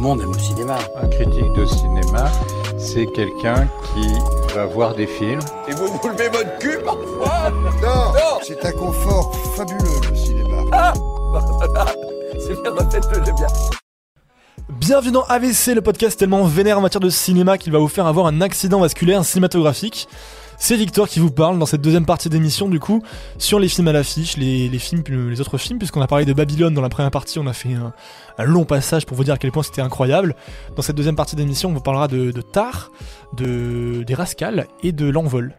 le monde aime le cinéma. Un critique de cinéma, c'est quelqu'un qui va voir des films. Et vous vous levez votre cul parfois Non, c'est un confort fabuleux le cinéma. Ah C'est bien, faites-le bien. Bienvenue dans AVC, le podcast tellement vénère en matière de cinéma qu'il va vous faire avoir un accident vasculaire cinématographique. C'est Victor qui vous parle dans cette deuxième partie d'émission du coup sur les films à l'affiche, les, autres films, puisqu'on a parlé de Babylone dans la première partie, on a fait un, long passage pour vous dire à quel point c'était incroyable. Dans cette deuxième partie d'émission, on vous parlera de, de Tar, de, des Rascals et de L'Envol.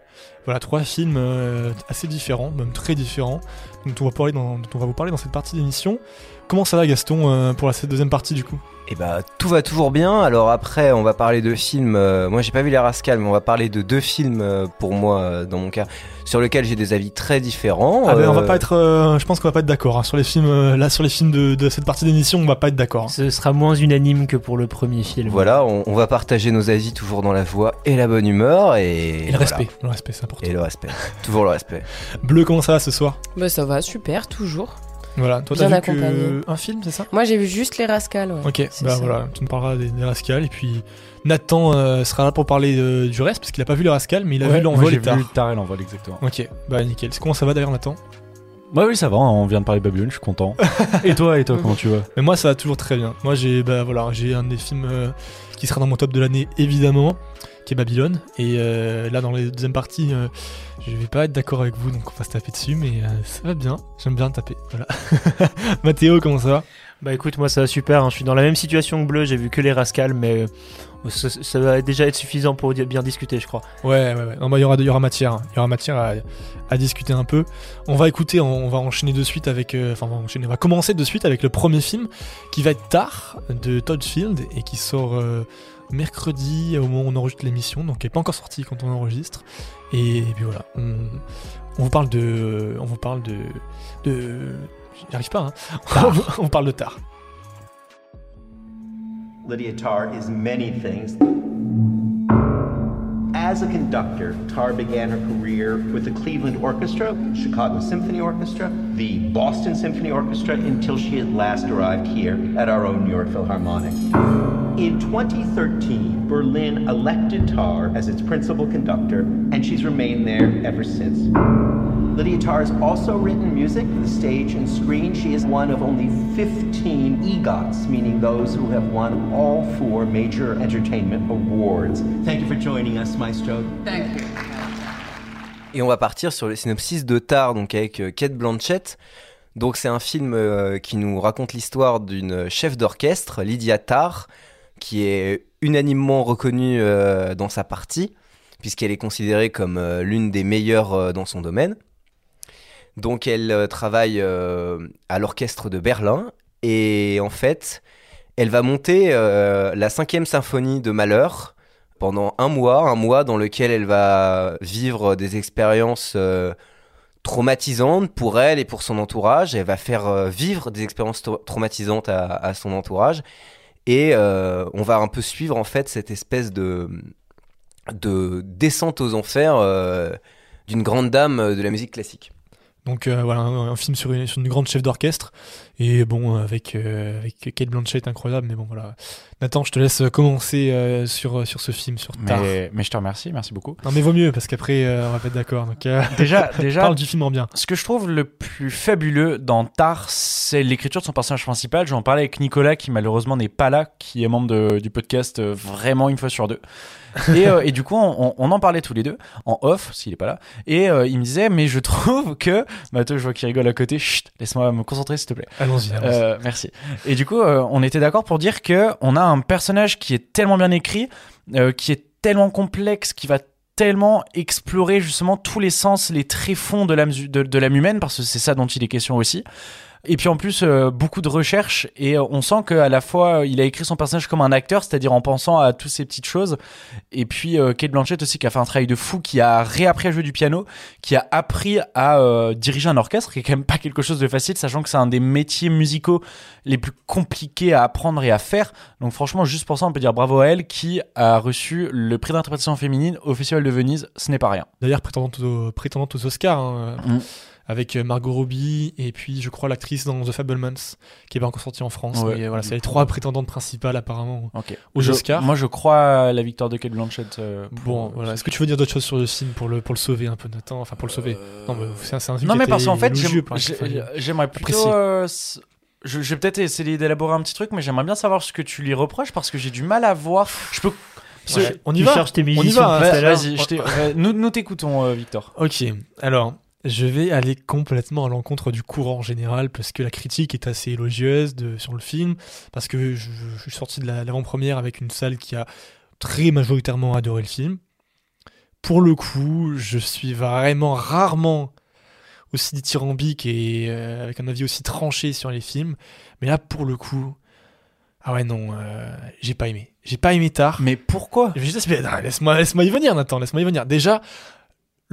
Voilà, trois films euh, assez différents, même très différents, dont on va, vous parler dans cette partie d'émission. Comment ça va Gaston euh, pour la, cette deuxième partie du coup? Eh bah tout va toujours bien. Alors après, on va parler de films. euh, moi, j'ai pas vu les Rascals, mais on va parler de deux films euh, pour moi, dans mon cas, sur lesquels j'ai des avis très différents. Ah ben, on va Euh, pas être, euh, je pense qu'on va pas être d'accord hein. sur les films. euh, là, sur les films de, de cette partie d'émission, on va pas être d'accord. hein. Ce sera moins unanime que pour le premier film. Voilà, on, on va partager nos avis toujours dans la joie et la bonne humeur et, Et le voilà. respect, le respect, c'est important. Et le respect, toujours le respect. Bleu, comment ça va ce soir? Bah ça va, super, toujours. Voilà, toi Bien t'as vu que un film, c'est ça? Moi j'ai vu juste les rascals, ouais. Ok, bah ça. voilà, tu nous parleras des, des Rascals et puis Nathan euh, sera là pour parler euh, du reste parce qu'il a pas vu les Rascals mais il a Ouais, vu l'envol j'ai et tard. vu Tar et l'envol, exactement. Ok, bah nickel. Comment ça va d'ailleurs Nathan? Bah oui, ça va, on vient de parler de Babylone, je suis content. et toi, et toi, comment tu vas? Mais moi ça va toujours très bien. Moi j'ai bah voilà, j'ai un des films euh, qui sera dans mon top de l'année évidemment, qui est Babylone. Et euh, là dans les deuxième partie, euh, je vais pas être d'accord avec vous donc on va se taper dessus, mais ça va bien. J'aime bien taper. Voilà. Mathéo, comment ça va? Bah écoute, moi ça va super. hein. Je suis dans la même situation que Bleu. J'ai vu que les Rascals, mais euh, ça, va déjà être suffisant pour bien discuter, je crois. Ouais, ouais, ouais. Bah, il y aura, y aura matière. hein. Il y aura matière à, à discuter un peu. On va écouter, on, on va enchaîner de suite avec. euh, Enfin, on va enchaîner. On va commencer de suite avec le premier film qui va être tard de Todd Field et qui sort euh, mercredi au moment où on enregistre l'émission. Donc, il n'est pas encore sorti quand on enregistre. Et, puis voilà. On, on vous parle de. On vous parle de J'y arrive pas, hein. on parle de tard. Lydia Tarr is many things. As a conductor, Tarr began her career with the Cleveland Orchestra, Chicago Symphony Orchestra, the Boston Symphony Orchestra, until she at last arrived here at our own New York Philharmonic. In 2013, Berlin elected Tar as its principal conductor, and she's remained there ever since. Lydia Tar has also written music for the stage and screen. She is one of only 15 EGOTs, meaning those who have won all four major entertainment awards. Thank you for joining us, Maestro. Et on va partir sur le synopsis de Tar, donc avec euh, Kate Blanchett. Donc c'est un film euh, qui nous raconte l'histoire d'une chef d'orchestre, Lydia Tarr, qui est unanimement reconnue euh, dans sa partie, puisqu'elle est considérée comme l'une des meilleures dans son domaine. Donc elle travaille à l'orchestre de Berlin, et en fait, elle va monter la cinquième symphonie de Malheur, pendant un mois, un mois dans lequel elle va vivre des expériences euh, traumatisantes pour elle et pour son entourage. Elle va faire euh, vivre des expériences tra- traumatisantes à, son entourage. Et euh, on va un peu suivre en fait cette espèce de, de descente aux enfers d'une grande dame de la musique classique. Donc euh, voilà, un, un film sur une, sur une grande chef d'orchestre. Et bon, avec, euh, avec Kate Blanchett, incroyable. Mais bon, voilà. Nathan, je te laisse commencer euh, sur, sur ce film, sur Tar. mais, mais je te remercie, merci beaucoup. Non, mais vaut mieux, parce qu'après, on va pas être d'accord. Donc, Déjà, déjà parle du film en bien. ce que je trouve le plus fabuleux dans Tar, c'est l'écriture de son personnage principal. J'en parlais avec Nicolas, qui malheureusement n'est pas là, qui est membre de- du podcast vraiment une fois sur deux. Et, euh, et du coup, on, on en parlait tous les deux, en off, s'il est pas là. Et euh, il me disait, mais je trouve que. Mathieu, je vois qu'il rigole à côté. Chut, laisse-moi me concentrer, s'il te plaît. Allons-y. allons-y. Euh, merci. Et du coup, euh, on était d'accord pour dire que on a un personnage qui est tellement bien écrit, qui est tellement complexe, qui va tellement explorer justement tous les sens, les tréfonds de l'âme de, de l'âme humaine, parce que c'est ça dont il est question aussi. Et puis en plus, euh, beaucoup de recherches, et euh, on sent qu'à la fois, euh, il a écrit son personnage comme un acteur, c'est-à-dire en pensant à toutes ces petites choses. Et puis euh, Kate Blanchett aussi, qui a fait un travail de fou, qui a réappris à jouer du piano, qui a appris à euh, diriger un orchestre, qui est quand même pas quelque chose de facile, sachant que c'est un des métiers musicaux les plus compliqués à apprendre et à faire. Donc franchement, juste pour ça, on peut dire bravo à elle, qui a reçu le prix d'interprétation féminine au Festival de Venise. Ce n'est pas rien. D'ailleurs, prétendante aux, prétendante aux Oscars. hein. Mm. Avec euh, Margot Robbie et puis je crois l'actrice dans The Fablemans qui est pas encore sortie en France. Ouais. Mais voilà, c'est les trois prétendantes principales apparemment Ok. aux Je- Oscars. Moi, je crois à la victoire de Kate Blanchett. euh, Bon, voilà. Est-ce que tu veux dire d'autres choses sur le film pour le, pour le sauver un peu temps Enfin, pour le sauver. Non, mais c'est un, film Non, qui mais parce qu'en fait, j'aimerais plutôt. Euh, je, je vais peut-être essayer d'élaborer un petit truc, mais j'aimerais bien savoir ce que tu lui reproches parce que j'ai du mal à voir. Je peux. Ouais, on y tu va. cherches tes On y va, hein. Vas-y, je t'ai- ouais, nous, nous t'écoutons, euh, Victor. Ok, alors je vais aller complètement à l'encontre du courant général parce que la critique est assez élogieuse de, sur le film, parce que je, je suis sorti de la- l'avant-première avec une salle qui a très majoritairement adoré le film. Pour le coup, je suis vraiment rarement aussi dithyrambique et euh, avec un avis aussi tranché sur les films, mais là pour le coup, ah ouais non, euh, j'ai pas aimé. J'ai pas aimé Tar. Mais pourquoi? Je vais juste- mais, non, Laisse-moi laisse-moi y venir, Nathan, laisse-moi y venir. Déjà,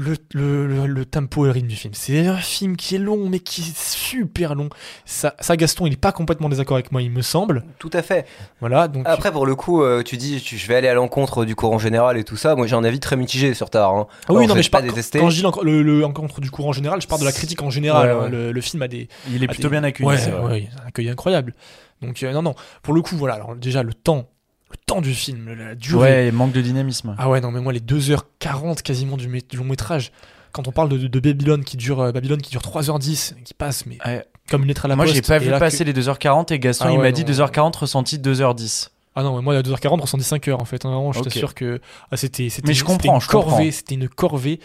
le, le, le, le tempo et le rythme du film. C'est un film qui est long, mais qui est super long. Ça, ça Gaston, il est pas complètement désaccord avec moi, il me semble. Tout à fait. Voilà, donc. Après, pour le coup, euh, tu dis, tu- je vais aller à l'encontre du courant général et tout ça. Moi, j'ai un avis très mitigé sur Tar. Hein. Ah oui, Alors, non, mais je pas détester. quand je dis le, le encontre du courant général, je parle de la critique en général. Ouais, ouais. Le, le film a des. Il est plutôt des- bien accueilli, Ouais, c'est vrai. un accueil incroyable. Donc, euh, non, non. Pour le coup, voilà. Alors, déjà, le temps. Le temps du film, la durée. Ouais, manque de dynamisme. Ah ouais, non, mais moi, les 2h40 quasiment du, mé- du long métrage, quand on parle de, Babylone qui dure, euh, Babylone qui dure 3h10, qui passe, mais Ouais. comme une lettre à la Moi, poste. j'ai pas vu passer que- les 2h40 et Gaston, Ah il m'a dit non. 2h40 ressenti 2h10. Ah non, mais moi, à 2h40, on s'en dit 5h en fait. hein, vraiment, je Ok. t'assure que ah, c'était c'était Mais je c'était comprends, une je comprends. corvée, c'était une corvée.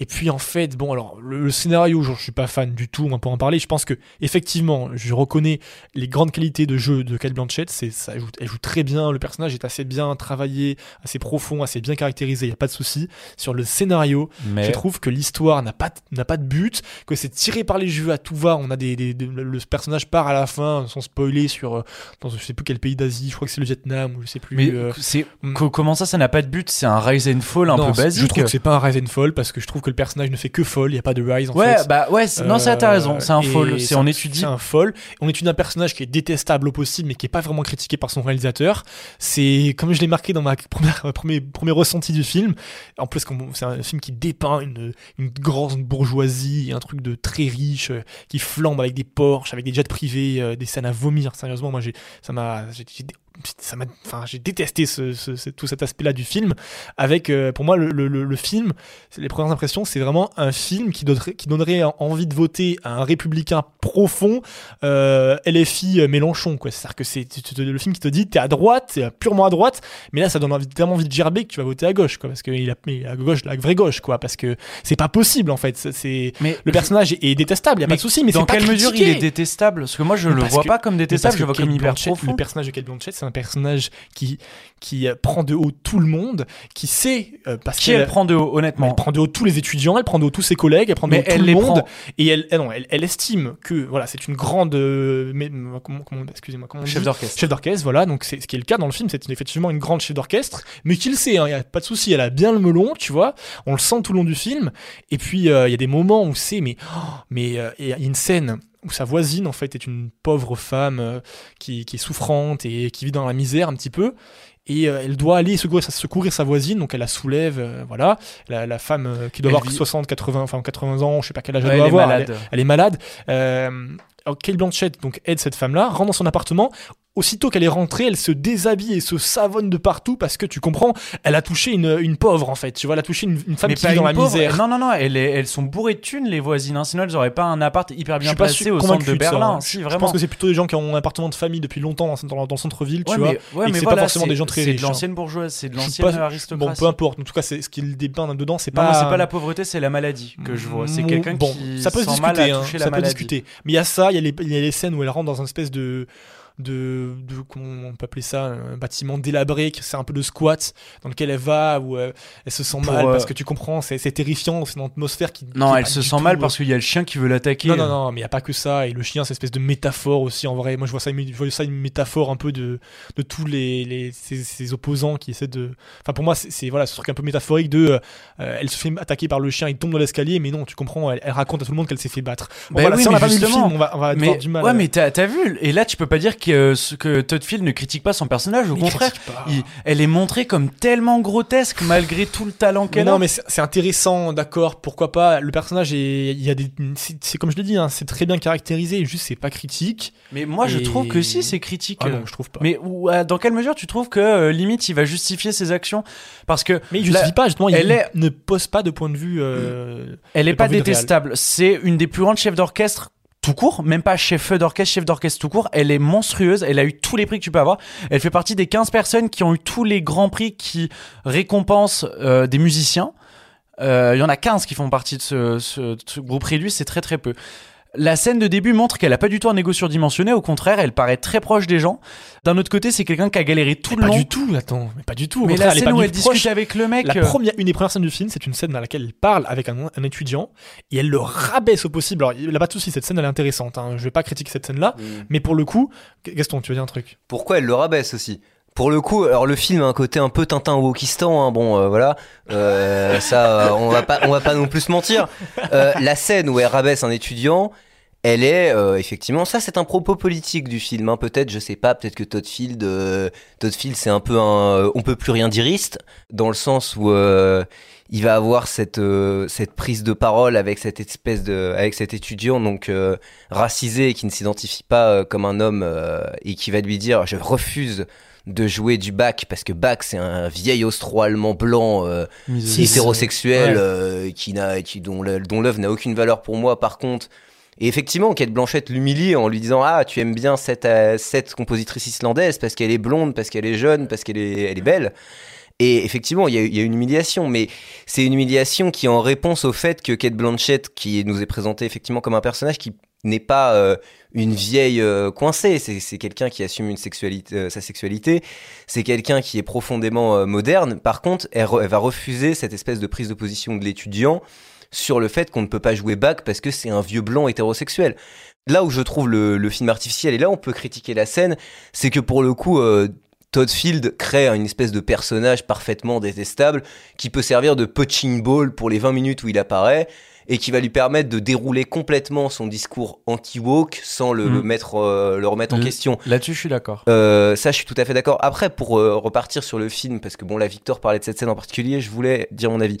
Et puis en fait, bon, alors le, le scénario, genre, je suis pas fan du tout, on peut en parler. Je pense que effectivement, je reconnais les grandes qualités de jeu de Kate Blanchett. C'est ça, elle joue, elle joue très bien. Le personnage est assez bien travaillé, assez profond, assez bien caractérisé. Il y a pas de souci sur le scénario. Mais Je trouve que l'histoire n'a pas, n'a pas de but, que c'est tiré par les jeux à tout va. On a des, des- des- le personnage part à la fin, sans spoiler, sur euh, dans je sais plus quel pays d'Asie. Je crois que c'est le Vietnam ou je sais plus. Mais euh, c'est mm. co- comment ça, ça n'a pas de but C'est un rise and fall un non, peu basique. Je trouve que c'est pas un rise and fall parce que je trouve que le personnage ne fait que fall. Il y a pas de rise en ouais, fait. bah ouais, c'est- non, ça t'as Euh, raison, c'est un fall. C'est on étudie. C'est un fall. On étudie un personnage qui est détestable au possible, mais qui est pas vraiment critiqué par son réalisateur. C'est comme je l'ai marqué dans ma première premier premier ressenti du film. En plus, c'est un film qui dépeint une une grande bourgeoisie, un truc de très riche euh, qui flambe avec des Porsche, avec des jets privés, euh, des scènes à vomir. Sérieusement, moi j'ai ça m'a ça m'a enfin j'ai détesté ce, ce- ce- tout cet aspect là du film. Avec euh, pour moi le, le, le- film les premières impressions c'est vraiment un film qui donnerait, qui donnerait envie de voter à un républicain profond euh, LFI euh, Mélenchon quoi. C'est à dire que c'est le film qui te dit t'es à droite t'es purement à droite mais là ça donne envie, tellement envie de gerber que tu vas voter à gauche quoi parce qu'il a mais à gauche la vraie gauche quoi parce que c'est pas possible en fait. C'est- Mais le personnage est, est détestable y a Mais pas de souci mais dans c'est pas quelle mesure il est détestable? Parce que moi, je Mais le vois que- pas comme détestable, je le vois comme hyper profond. Le personnage de Kate Blanchett, c'est un personnage qui, qui euh, prend de haut tout le monde, qui sait, euh, parce Qui qu'elle elle prend de haut, elle honnêtement prend de haut tous les étudiants, elle prend de haut tous ses collègues, elle prend de haut tout elle le monde, prend. et elle, elle, non, elle, elle estime que voilà, c'est une grande, euh, mais- comment, comment, excusez-moi, comment Chef d'orchestre. chef d'orchestre, voilà, donc c'est ce qui est le cas dans le film, c'est effectivement une grande chef d'orchestre, mais qui le sait, il n'y a pas de souci, elle a bien le melon, tu vois, on le sent tout le long du film, et puis euh, il y a des moments où c'est, mais, oh, mais il y a une scène où sa voisine en fait est une pauvre femme euh, qui, qui est souffrante et qui vit dans la misère un petit peu. Et euh, elle doit aller secourir, sa- secourir sa voisine, donc elle la soulève, euh, voilà. La, la femme euh, qui doit Elle avoir vit- 60, 80, enfin 80 ans, je sais pas quel âge elle doit elle est avoir. malade. Elle, elle est malade. Euh, alors, Kate Blanchett donc aide cette femme-là, rentre dans son appartement. Aussitôt qu'elle est rentrée, elle se déshabille et se savonne de partout parce que tu comprends, elle a touché une, une pauvre en fait. Tu vois, elle a touché une, une femme mais qui vit dans la pauvre. misère. Non, non, non, elles, elles sont bourrées de thunes, les voisines. hein, sinon, elles auraient pas un appart hyper bien placé au centre de de ça, Berlin. hein. Si, Je pense que c'est plutôt des gens qui ont un appartement de famille depuis longtemps dans, dans, dans le centre-ville, tu Ouais, vois. mais, ouais, et que mais c'est voilà, pas forcément c'est- des gens très C'est riches. de hein. l'ancienne bourgeoise, c'est de l'ancienne aristocratie. Bon, peu importe. En tout cas, c'est ce qu'il dépeint dedans, c'est pas. c'est pas la pauvreté, c'est la maladie que je vois. C'est quelqu'un qui ça peut discuter, hein, ça peut discuter. Mais il y a ça, il y, a les- il y a les scènes où elle rentre dans une espèce de de, de comment on peut appeler ça un bâtiment délabré qui c'est un peu de squat dans lequel elle va où euh, elle se sent Pour, mal euh, parce que tu comprends c'est c'est terrifiant c'est une atmosphère qui Non, qui elle se sent tout, mal euh, parce qu'il y a le chien qui veut l'attaquer. non, non, non, mais il n'y a pas que ça. Et le chien, c'est une espèce de métaphore aussi, en vrai. Moi, je vois ça, je vois ça une métaphore un peu de, de tous les, les ces, ces opposants qui essaient de. Enfin, pour moi, c'est c'est- voilà, ce truc un peu métaphorique de. euh, elle se fait attaquer par le chien, il tombe dans l'escalier, mais non, tu comprends, elle, elle raconte à tout le monde qu'elle s'est fait battre. Bon, Bah voilà, oui, si on n'a pas vu le film, on va, on va Mais, avoir du mal. ouais, mais t'as t'as vu, et là tu peux pas dire que, ce- que Todd Field ne critique pas son personnage. Au Il contraire, il- elle est montrée comme tellement grotesque malgré tout le talent qu'elle non, a. mais c'est intéressant, d'accord, pourquoi pas. Le personnage est, il y a des, c'est comme je l'ai dit, hein, c'est très bien caractérisé. Juste, c'est pas critique. Mais moi, je trouve que si, c'est critique. Ah non, je trouve pas. Mais euh, dans quelle mesure tu trouves que euh, limite il va justifier ses actions? Parce que Mais il justifie la- pas, justement, il elle est- ne pose pas de point de vue. euh, elle est Le pas détestable. C'est une des plus grandes chefs d'orchestre tout court, même pas chef d'orchestre, chef d'orchestre tout court. Elle est monstrueuse. Elle a eu tous les prix que tu peux avoir. Elle fait partie des 15 personnes qui ont eu tous les grands prix qui récompensent euh, des musiciens. Euh, Il y en a 15 qui font partie de ce, ce- groupe réduit, c'est très très peu. La scène de début montre qu'elle a pas du tout un égo surdimensionné, au contraire, elle paraît très proche des gens. D'un autre côté, c'est quelqu'un qui a galéré tout le Pas long. du tout, attends, mais pas du tout. Au Mais la elle est scène pas où elle tout proche. discute avec le mec, La euh, première, une des premières scènes du film, c'est une scène dans laquelle elle parle avec un, un étudiant et elle le rabaisse au possible. Alors, il n'y a pas de souci, cette scène elle est intéressante. Hein. Je vais pas critiquer cette scène-là, mais pour le coup, Gaston, tu veux dire un truc? Pourquoi elle le rabaisse aussi? Pour le coup, alors le film a un côté un peu Tintin au Wokistan, hein, bon euh, voilà, Euh, ça euh, on va pas on va pas non plus se mentir. La scène où elle rabaisse un étudiant, elle est effectivement ça c'est un propos politique du film, hein, peut-être je sais pas, peut-être que Todd Field, c'est un peu un on peut plus rien diriste dans le sens où il va avoir cette cette prise de parole avec cette espèce de avec cet étudiant donc racisé qui ne s'identifie pas comme un homme et qui va lui dire je refuse de jouer du Bach parce que Bach c'est un vieil austro-allemand blanc euh, hétérosexuel Ouais. euh, qui n'a qui dont l'œuvre n'a aucune valeur pour moi par contre. Et effectivement Kate Blanchett l'humilie en lui disant ah tu aimes bien cette euh, cette compositrice islandaise parce qu'elle est blonde parce qu'elle est jeune parce qu'elle est elle est belle. Et effectivement, il y, y a une humiliation, mais c'est une humiliation qui est en réponse au fait que Kate Blanchett, qui nous est présentée effectivement comme un personnage qui n'est pas euh, une vieille euh, coincée, c'est quelqu'un qui assume euh, sa sexualité, c'est quelqu'un qui est profondément moderne. Par contre, elle, va refuser cette espèce de prise de position de l'étudiant sur le fait qu'on ne peut pas jouer Bach parce que c'est un vieux blanc hétérosexuel. Là où je trouve le, film artificiel, et là on peut critiquer la scène, c'est que pour le coup, Todd Field crée une espèce de personnage parfaitement détestable qui peut servir de punching ball pour les 20 minutes où il apparaît et qui va lui permettre de dérouler complètement son discours anti-woke sans le, le mettre, euh, le remettre en Le- question. Là-dessus, je suis d'accord. Euh, ça, je suis tout à fait d'accord. Après, pour euh, repartir sur le film, parce que bon, là, Victor parlait de cette scène en particulier, je voulais dire mon avis.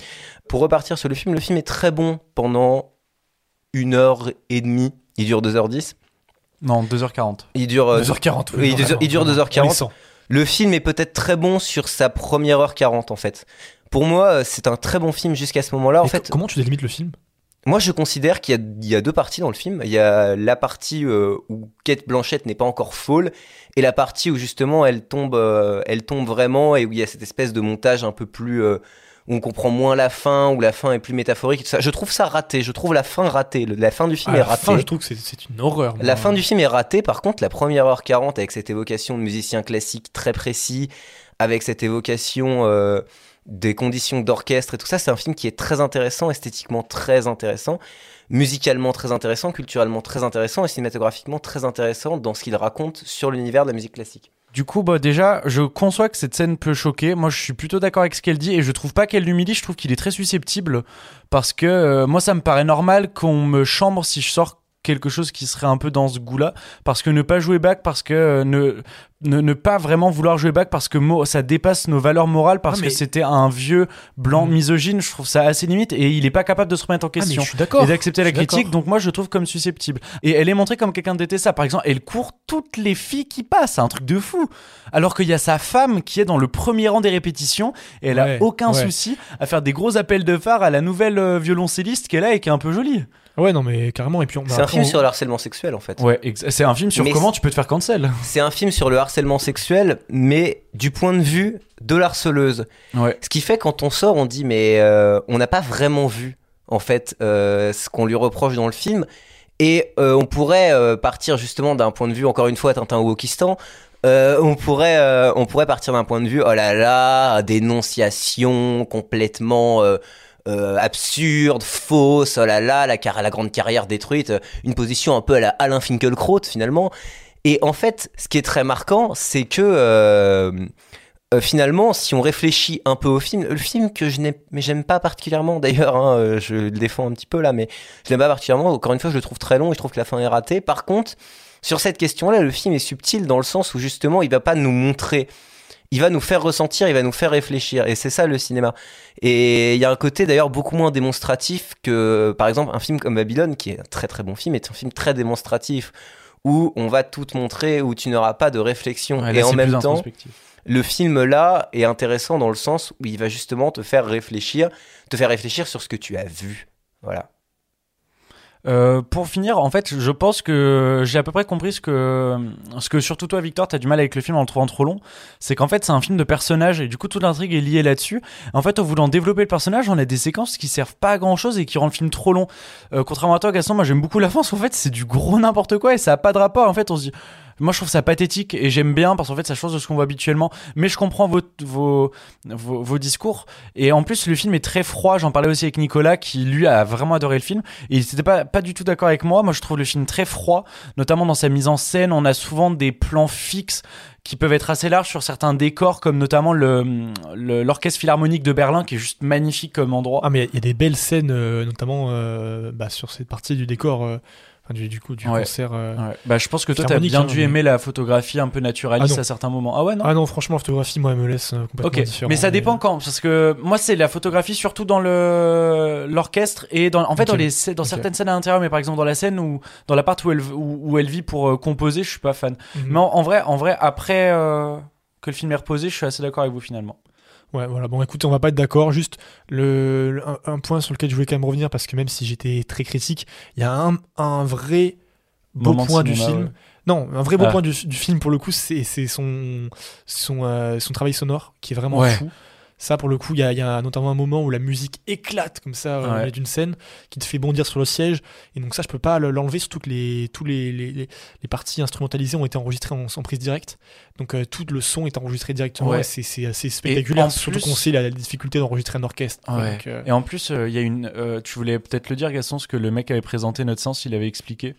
Pour repartir sur le film, le film est très bon pendant une heure et demie. Il dure 2h10. Non, 2h40. Il dure, euh, 2h40. oui, il dure- il dure 2h40. On les sent. le film est peut-être très bon sur sa première heure 40 en fait. Pour moi, c'est un très bon film jusqu'à ce moment-là. En fait, comment tu délimites le film? Moi je considère qu'il y a, il y a deux parties dans le film. Il y a la partie euh, où Kate Blanchett n'est pas encore folle et la partie où justement elle tombe, euh, elle tombe vraiment et où il y a cette espèce de montage un peu plus euh, où on comprend moins la fin, où la fin est plus métaphorique. et tout ça. Je trouve ça raté. Je trouve la fin ratée. La fin du film À est la ratée. fin, je trouve que c'est- une horreur. moi. La fin du film est ratée, par contre, la première heure 40 avec cette évocation de musiciens classiques très précis, avec cette évocation des conditions d'orchestre et tout ça, c'est un film qui est très intéressant, esthétiquement très intéressant, musicalement très intéressant, culturellement très intéressant et cinématographiquement très intéressant dans ce qu'il raconte sur l'univers de la musique classique. Du coup, bah, déjà, je conçois que cette scène peut choquer. Moi, je suis plutôt d'accord avec ce qu'elle dit et je trouve pas qu'elle l'humilie. Je trouve qu'il est très susceptible parce que euh, moi, ça me paraît normal qu'on me chambre si je sors quelque chose qui serait un peu dans ce goût-là. Parce que ne pas jouer back, parce que euh, ne, ne, ne pas vraiment vouloir jouer back, parce que ça dépasse nos valeurs morales, parce Ah, mais- que c'était un vieux blanc Mm. misogyne, je trouve ça assez limite et il est pas capable de se remettre en Ah, mais question je suis d'accord. et d'accepter la critique. Donc moi, je le trouve comme susceptible. Et elle est montrée comme quelqu'un de détestable. Par exemple, elle court toutes les filles qui passent, c'est un truc de fou. Alors qu'il y a sa femme qui est dans le premier rang des répétitions et elle Ouais, a aucun ouais. souci à faire des gros appels de phare à la nouvelle euh, violoncelliste qu'elle a et qui est un peu jolie. Ouais, non, mais carrément. Et puis on, C'est bah, un film on- sur le harcèlement sexuel en fait. Ouais, c'est un film sur Mais comment tu peux te faire cancel. C'est un film sur le harcèlement sexuel, mais du point de vue de l'harceleuse. Ouais. Ce qui fait quand on sort, on dit mais euh, on n'a pas vraiment vu en fait euh, ce qu'on lui reproche dans le film. Et euh, on pourrait euh, partir justement d'un point de vue, encore une fois, Tintin au Wokistan. euh, on pourrait, euh, on pourrait partir d'un point de vue, oh là là, dénonciation complètement euh, euh, absurde, fausse, oh là là, la, grande carrière détruite, euh, une position un peu à la Alain Finkielkraut finalement. Et en fait, ce qui est très marquant, c'est que euh, finalement, si on réfléchit un peu au film, le film que je n'aime, pas particulièrement d'ailleurs, hein, je le défends un petit peu là, mais je l'aime pas particulièrement. Encore une fois, je le trouve très long et je trouve que la fin est ratée. Par contre, sur cette question-là, le film est subtil dans le sens où justement, il va pas nous montrer, il va nous faire ressentir, il va nous faire réfléchir, et c'est ça le cinéma. Et il y a un côté d'ailleurs beaucoup moins démonstratif que, par exemple, un film comme Babylone, qui est un très très bon film, est un film très démonstratif où on va tout te montrer, où tu n'auras pas de réflexion, Ouais, là, et en même temps le film là est intéressant dans le sens où il va justement te faire réfléchir, te faire réfléchir sur ce que tu as vu. Voilà. Euh, pour finir, en fait, je pense que j'ai à peu près compris ce que, ce que surtout toi, Victor, t'as du mal avec le film en le trouvant trop long. C'est qu'en fait, c'est un film de personnages et du coup, toute l'intrigue est liée là-dessus. En fait, en voulant développer le personnage, on a des séquences qui servent pas à grand chose et qui rendent le film trop long. Euh, contrairement à toi, Gaston, moi j'aime beaucoup la fin parce qu'en fait, c'est du gros n'importe quoi et ça a pas de rapport. En fait, on se dit. Moi, je trouve ça pathétique et j'aime bien parce qu'en fait, ça change de ce qu'on voit habituellement. Mais je comprends vos, vos, vos, discours. Et en plus, le film est très froid. J'en parlais aussi avec Nicolas qui, lui, a vraiment adoré le film. Et il n'était pas, pas du tout d'accord avec moi. Moi, je trouve le film très froid, notamment dans sa mise en scène. On a souvent des plans fixes qui peuvent être assez larges sur certains décors, comme notamment le- le- l'Orchestre Philharmonique de Berlin, qui est juste magnifique comme endroit. Ah mais il y a des belles scènes, euh, notamment euh, bah, sur cette partie du décor, euh, enfin, du, du coup du Ouais. concert. euh. Ouais. Bah, je pense que toi, t'as bien hein, dû mais- aimer la photographie un peu naturaliste Ah à certains moments. Ah ouais, non Ah non, franchement, la photographie, moi, elle me laisse euh, complètement Ok, différent. mais ça dépend quand, parce que moi c'est la photographie surtout dans le l'orchestre et dans en fait dans les dans certaines scènes à l'intérieur, mais par exemple dans la scène où dans la part où elle où, où elle vit pour euh, composer, je suis pas fan. Mhm. Mais en, en vrai, en vrai après euh, que le film est reposé, je suis assez d'accord avec vous finalement. Ouais, voilà. Bon, écoutez, on va pas être d'accord. Juste le, le- un, un point sur lequel je voulais quand même revenir, parce que même si j'étais très critique, il y a un, un vrai beau Moment point du film. ouais. Non, un vrai beau Ah. point du, du film pour le coup, c'est c'est son, son, euh, son travail sonore qui est vraiment Ouais. fou. Ça, pour le coup, il y a, il y a notamment un moment où la musique éclate comme ça euh, Ouais. d'une scène qui te fait bondir sur le siège. Et donc, ça, je peux pas le- l'enlever, surtout que les, tous les, les, les- parties instrumentalisées ont été enregistrées en, en prise directe. Donc, euh, tout le son est enregistré directement. Ouais. C'est assez spectaculaire, surtout plus- qu'on sait la, la difficulté d'enregistrer un orchestre. quoi. Ouais. Donc, euh, Et en plus, il y a une. tu voulais peut-être le dire, Gaston, ce que le mec avait présenté notre sens, il avait expliqué.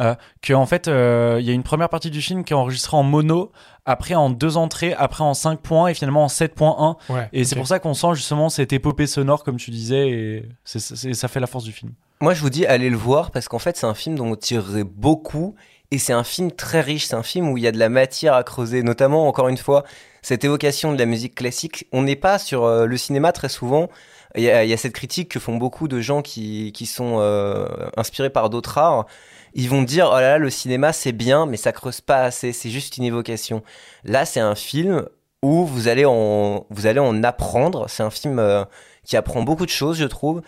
Euh, que en fait, euh, il y a une première partie du film qui est enregistrée en mono, après en deux entrées, après en 5 points et finalement en 7.1. ouais, Et c'est pour ça qu'on sent justement cette épopée sonore, comme tu disais, et ça fait la force du film. Moi, je vous dis, allez le voir parce qu'en fait, c'est un film dont on tirerait beaucoup et c'est un film très riche. C'est un film où il y a de la matière à creuser, notamment, encore une fois, cette évocation de la musique classique. On n'est pas sur euh, le cinéma très souvent. Il y, y a cette critique que font beaucoup de gens qui, qui sont euh, inspirés par d'autres arts. Ils vont dire, oh là là, le cinéma c'est bien, mais ça creuse pas assez, c'est juste une évocation. Là, c'est un film où vous allez en, vous allez en apprendre. C'est un film euh, qui apprend beaucoup de choses, je trouve.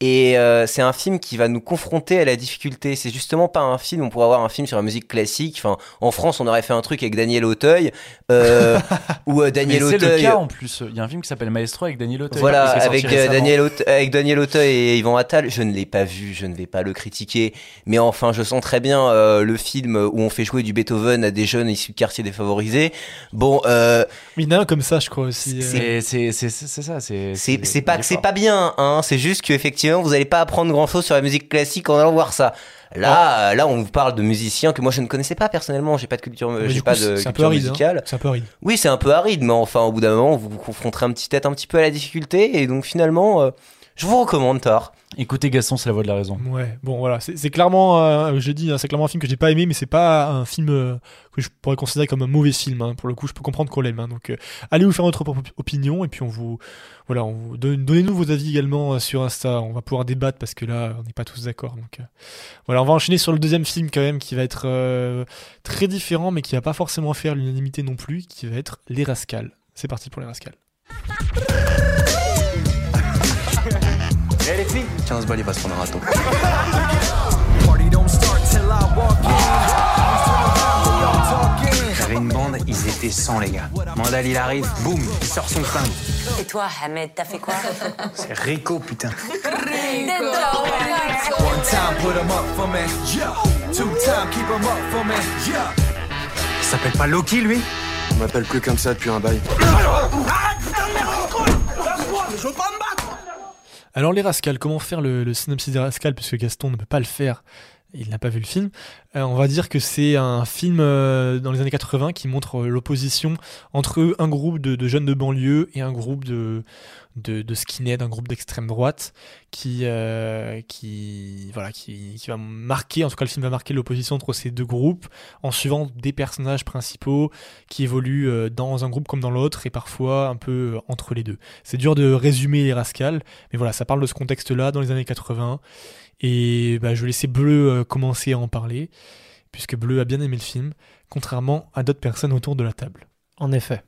Et euh, c'est un film qui va nous confronter à la difficulté. C'est justement pas un film, on pourrait avoir un film sur la musique classique. Enfin, en France, on aurait fait un truc avec Daniel Auteuil. Euh, ou euh, Daniel Mais c'est le Auteuil. cas en plus. Il y a un film qui s'appelle Maestro avec Daniel Auteuil. Voilà, avec euh. Daniel, Aute- avec Daniel Auteuil et Yvan Attal, je ne l'ai pas vu, je ne vais pas le critiquer, mais enfin, je sens très bien euh, le film où on fait jouer du Beethoven à des jeunes issus de quartiers défavorisés. Bon, euh, Mais il y en a un comme ça, je crois aussi. C'est ça. C'est pas bien, hein. C'est juste qu'effectivement, vous allez pas apprendre grand chose sur la musique classique en allant voir ça. Là, euh, là, on vous parle de musiciens que moi je ne connaissais pas personnellement. J'ai pas de culture, j'ai du pas coup, de culture aride. hein. musicale. C'est un peu aride. Oui, c'est un peu aride, mais enfin, au bout d'un moment, vous vous confronterez un petit tête un petit peu à la difficulté, et donc finalement, euh, je vous recommande Thor. Écoutez, Gaston, c'est la voix de la raison. Ouais, bon voilà, c'est clairement, euh, je dis, hein, c'est clairement un film que j'ai pas aimé, mais c'est pas un film euh, que je pourrais considérer comme un mauvais film. hein. Pour le coup, je peux comprendre qu'on l'aime. hein. Donc, euh, allez vous faire votre propre opinion et puis on vous, voilà, donnez-nous vos avis également euh, sur Insta. On va pouvoir débattre parce que là, on n'est pas tous d'accord. Donc, voilà, on va enchaîner sur le deuxième film quand même qui va être très différent, mais qui va pas forcément faire l'unanimité non plus, qui va être Les Rascals. C'est parti pour Les Rascals. Tiens, ce bal, il va se prendre un râteau. J'avais une bande, ils étaient 100 les gars. Mandal il arrive, boum, il sort son flingue. Et toi, Ahmed, t'as fait quoi C'est Rico putain. Il s'appelle pas Loki lui On m'appelle plus comme ça depuis un bail. Alors les Rascals, comment faire le, synopsis des Rascals puisque Gaston ne peut pas le faire il n'a pas vu le film. Euh, on va dire que c'est un film euh, dans les années 80 qui montre euh, l'opposition entre un groupe de jeunes de banlieue et un groupe de, de, de skinhead, un groupe d'extrême droite qui, euh, qui, voilà, qui, qui va marquer, en tout cas le film va marquer l'opposition entre ces deux groupes en suivant des personnages principaux qui évoluent euh, dans un groupe comme dans l'autre et parfois un peu euh, entre les deux. C'est dur de résumer les rascals, mais voilà, ça parle de ce contexte-là dans les années 80 et bah, je vais laisser Bleu commencer à en parler puisque Bleu a bien aimé le film, contrairement à d'autres personnes autour de la table. En effet.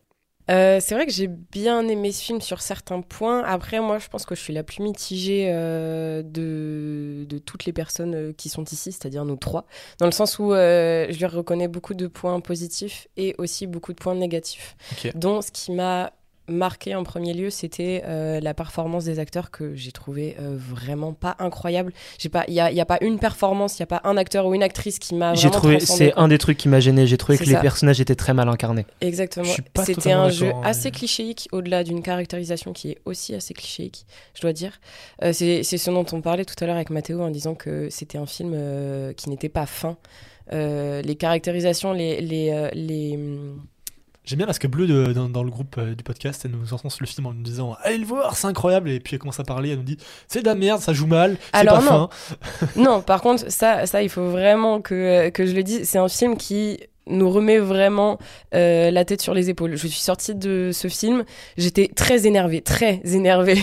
Euh, c'est vrai que j'ai bien aimé ce film sur certains points. Après, moi, je pense que je suis la plus mitigée euh, de, de toutes les personnes euh, qui sont ici, c'est-à-dire nous trois, dans le sens où euh, je lui reconnais beaucoup de points positifs et aussi beaucoup de points négatifs. Dont ce qui m'a marqué en premier lieu, c'était euh, la performance des acteurs que j'ai trouvé euh, vraiment pas incroyable. J'ai pas, il y y a pas une performance, il y a pas un acteur ou une actrice qui m'a J'ai trouvé, c'est un des trucs qui m'a gêné. J'ai trouvé que les personnages étaient très mal incarnés. Exactement. C'était un jeu hein, assez mais- clichéique, au-delà d'une caractérisation qui est aussi assez clichéique, je dois dire. Euh, c'est c'est ce dont on parlait tout à l'heure avec Mathéo en disant que c'était un film euh, qui n'était pas fin. Euh, les caractérisations, les, les, les, hum, J'aime bien parce que Bleu, de- dans, dans le groupe euh, du podcast, elle nous encense le film en nous disant Allez le voir, c'est incroyable. Et puis elle commence à parler, elle nous dit C'est de la merde, ça joue mal, c'est pas non. fin. non, par contre, ça, ça, il faut vraiment que, que je le dise. C'est un film qui nous remet vraiment euh, la tête sur les épaules. Je suis sortie de ce film, j'étais très énervée, très énervée.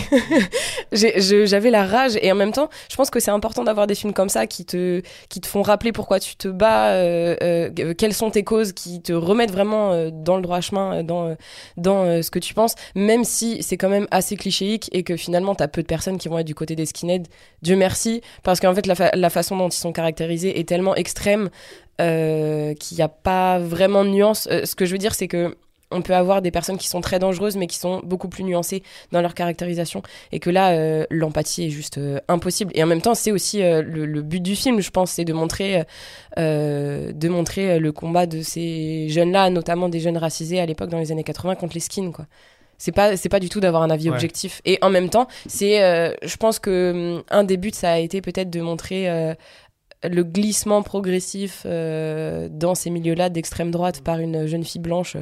J'avais la rage et en même temps, je pense que c'est important d'avoir des films comme ça qui te, qui te font rappeler pourquoi tu te bats, euh, euh, quelles sont tes causes, qui te remettent vraiment dans le droit chemin, dans, dans ce que tu penses, même si c'est quand même assez clichéique et que finalement, t'as peu de personnes qui vont être du côté des skinheads. Dieu merci, parce qu'en fait, la, fa- la façon dont ils sont caractérisés est tellement extrême euh, qu'il n'y a pas vraiment de nuance. Euh, ce que je veux dire, c'est que on peut avoir des personnes qui sont très dangereuses, mais qui sont beaucoup plus nuancées dans leur caractérisation, et que là, euh, l'empathie est juste euh, impossible. Et en même temps, c'est aussi le, le but du film, je pense, c'est de montrer, de montrer le combat de ces jeunes-là, notamment des jeunes racisés à l'époque dans les années 80 contre les skins, quoi. C'est pas, c'est pas du tout d'avoir un avis Ouais. objectif. Et en même temps, c'est, euh, je pense que hum, un des buts, ça a été peut-être de montrer euh, le glissement progressif euh, dans ces milieux-là d'extrême droite par une jeune fille blanche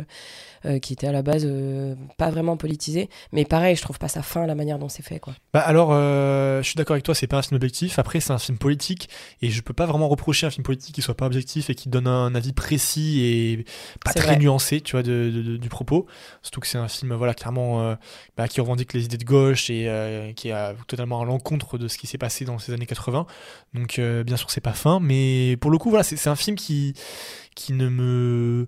euh, qui était à la base euh, pas vraiment politisée. Mais pareil, je trouve pas ça fin la manière dont c'est fait, quoi. Bah alors, euh, je suis d'accord avec toi, c'est pas un film objectif. Après, c'est un film politique et je peux pas vraiment reprocher un film politique qui soit pas objectif et qui donne un avis précis et pas très vrai. nuancé, tu vois, de, de- de- du propos. Surtout que c'est un film, voilà, clairement, bah, qui revendique les idées de gauche et qui est totalement à l'encontre de ce qui s'est passé dans ces années 80. Donc, bien sûr, c'est pas fin, mais pour le coup, voilà, c'est c'est un film qui qui ne me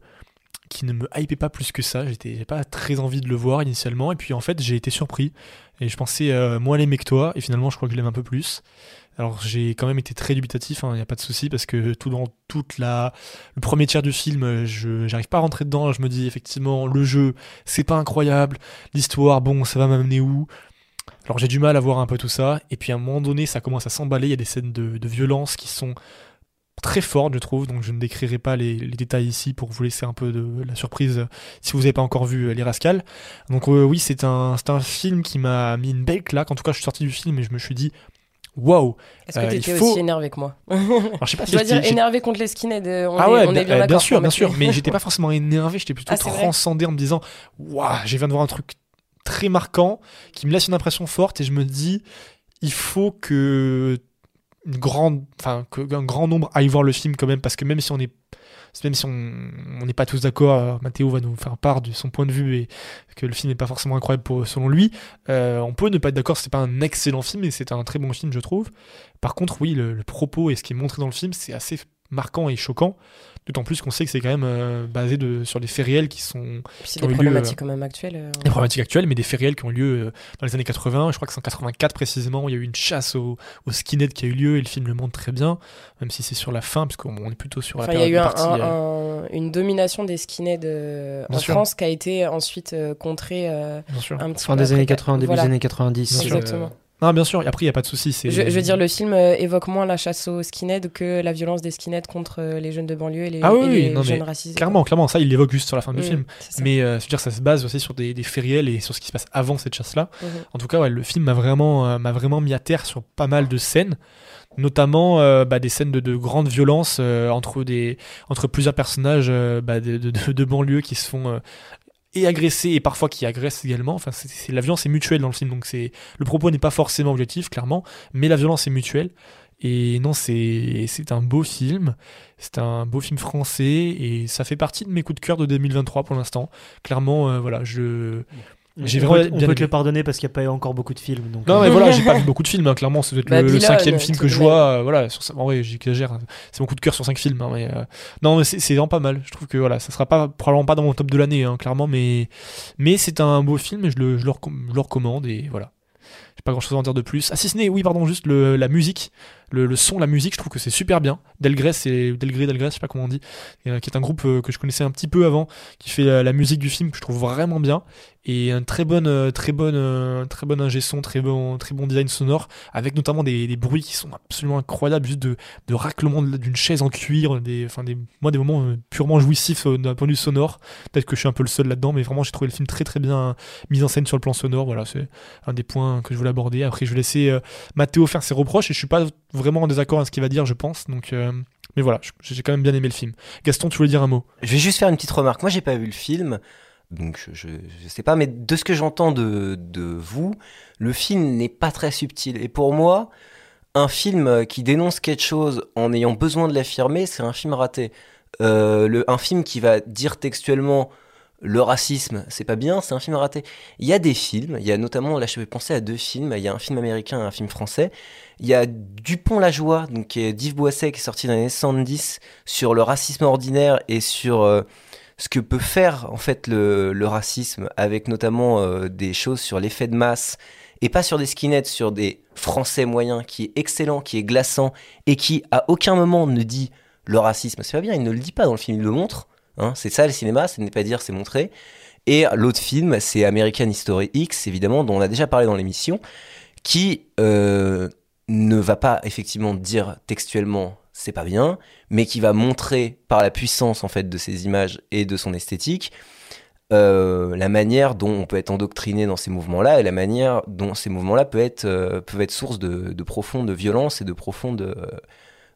qui ne me hypait pas plus que ça. J'étais pas très envie de le voir initialement et puis en fait j'ai été surpris et je pensais euh, moins l'aimer que toi et finalement je crois que je l'aime un peu plus. Alors j'ai quand même été très dubitatif, il n'y a pas de souci parce que tout dans toute la le premier tiers du film, je j'arrive pas à rentrer dedans. Je me dis effectivement le jeu c'est pas incroyable, l'histoire bon ça va m'amener où? Alors j'ai du mal à voir un peu tout ça et puis à un moment donné ça commence à s'emballer. Il y a des scènes de, de violence qui sont très fortes je trouve donc je ne décrirai pas les, les détails ici pour vous laisser un peu de la surprise euh, si vous n'avez pas encore vu euh, les Rascals. Donc euh, oui c'est un un film qui m'a mis une belle claque. En tout cas je suis sorti du film et je me suis dit waouh Est-ce que Euh, tu il étais faut- aussi énervé que moi? Alors je sais pas Je si dois dire énervé contre les skinheads. On ah est, ouais, on bah, est bien euh, bien sûr, bien sûr, mais j'étais pas forcément énervé, j'étais plutôt Ah, transcendé en me disant Waouh, j'ai viens de voir un truc très marquant qui me laisse une impression forte et je me dis il faut que une enfin que un grand nombre aille voir le film quand même parce que même si on est même si on n'est pas tous d'accord, euh, Mathéo va nous faire part de son point de vue et que le film n'est pas forcément incroyable selon lui, euh, on peut ne pas être d'accord, c'est pas un excellent film, mais c'est un très bon film, je trouve. Par contre, oui, le, le propos et ce qui est montré dans le film, c'est assez marquant et choquant, d'autant plus qu'on sait que c'est quand même euh, basé de, sur des faits réels qui sont c'est des eu lieu, problématiques euh, quand même actuelles. euh, des problématiques actuelles, mais des faits réels qui ont eu lieu euh, dans les années 80. Je crois que c'est en 84 précisément. Il y a eu une chasse aux au skinhead qui a eu lieu et le film le montre très bien, même si c'est sur la fin, puisqu'on on est plutôt sur la Enfin, il y a eu période un- partie, un- euh, un- une domination des skinheads euh, en sûr. France qui a été ensuite euh, contrée euh, Bien sûr. un petit Fin peu des après. années 80, début Voilà. des années 90. Bien sûr. Non, bien sûr. Après, il y a pas de souci. Je, je veux dire, le film euh, évoque moins la chasse aux skinheads que la violence des skinheads contre euh, les jeunes de banlieue et les, Ah oui, et oui, les non, mais jeunes racisés. Clairement, clairement, ça, il l'évoque juste sur la fin du Mm, film. Mais euh, je veux dire, ça se base aussi sur des, des faits réels et sur ce qui se passe avant cette chasse-là. Mhm. En tout cas, ouais, le film m'a vraiment, m'a vraiment mis à terre sur pas mal de scènes, notamment euh, bah, des scènes de, de grande violence euh, entre, des, entre plusieurs personnages euh, bah, de, de, de- de banlieue qui se font et agresser et parfois qui agressent également. Enfin, la violence est mutuelle dans le film, donc c'est le propos n'est pas forcément objectif, clairement, mais la violence est mutuelle. Et non, c'est c'est un beau film. C'est un beau film français et ça fait partie de mes coups de cœur de 2023 pour l'instant. Clairement, euh, voilà, je j'ai on vraiment peut, on peut te le pardonner parce qu'il n'y a pas eu encore beaucoup de films. Donc, Non euh, mais voilà, j'ai pas vu beaucoup de films, hein, clairement, c'est peut-être le, le cinquième film tout que je vois. euh, voilà, sur, ça- en vrai, j'exagère. C'est mon coup de cœur sur cinq films. hein, mais, euh, non, mais c'est c'est vraiment pas mal. Je trouve que voilà, ça sera pas probablement pas dans mon top de l'année, hein, clairement, mais mais c'est un beau film et je le, je le, recomm- je le recommande et voilà. J'ai pas grand chose à en dire de plus. Ah si ce n'est, oui pardon, juste le, la musique, le, son, la musique, je trouve que c'est super bien. Delgrès, c'est Delgrès, Delgrès, je sais pas comment on dit, euh, qui est un groupe euh, que je connaissais un petit peu avant, qui fait euh, la musique du film que je trouve vraiment bien et un très bon, euh, très bonne, très bon ingé son, très bon, très bon design sonore, avec notamment des, des bruits qui sont absolument incroyables, juste de, de raclement d'une chaise en cuir, des, enfin des, moi des moments purement jouissifs d'un point de vue sonore. Peut-être que je suis un peu le seul là-dedans, mais vraiment j'ai trouvé le film très très bien mis en scène sur le plan sonore. Voilà, c'est un des points que je voulais aborder. Après, je vais laisser Mathéo faire ses reproches et je suis pas en désaccord avec ce qu'il va dire, je pense. Donc, euh, mais voilà, j'ai quand même bien aimé le film. Gaston, tu voulais dire un mot? Je vais juste faire une petite remarque. Moi, j'ai pas vu le film, donc je, je sais pas, mais de ce que j'entends de, de vous, le film n'est pas très subtil. Et pour moi, un film qui dénonce quelque chose en ayant besoin de l'affirmer, c'est un film raté. Euh, le, un film qui va dire textuellement le racisme, c'est pas bien, c'est un film raté. Il y a des films, il y a notamment, là je vais penser à deux films, il y a un film américain et un film français. Il y a Dupont-la-Joie, donc qui est d'Yves Boisset, qui est sorti dans les années 70, sur le racisme ordinaire et sur euh, ce que peut faire en fait le, racisme, avec notamment euh, des choses sur l'effet de masse, et pas sur des skinheads, sur des Français moyens, qui est excellent, qui est glaçant, et qui à aucun moment ne dit le racisme. C'est pas bien, il ne le dit pas dans le film, il le montre. Hein, c'est ça le cinéma, ce n'est pas dire, c'est montrer. Et l'autre film, c'est American History X, évidemment, dont on a déjà parlé dans l'émission, qui euh, ne va pas effectivement dire textuellement c'est pas bien, mais qui va montrer par la puissance en fait de ses images et de son esthétique euh, la manière dont on peut être endoctriné dans ces mouvements-là et la manière dont ces mouvements-là peuvent être, euh, être source de, de profonde violence et de profonde, euh,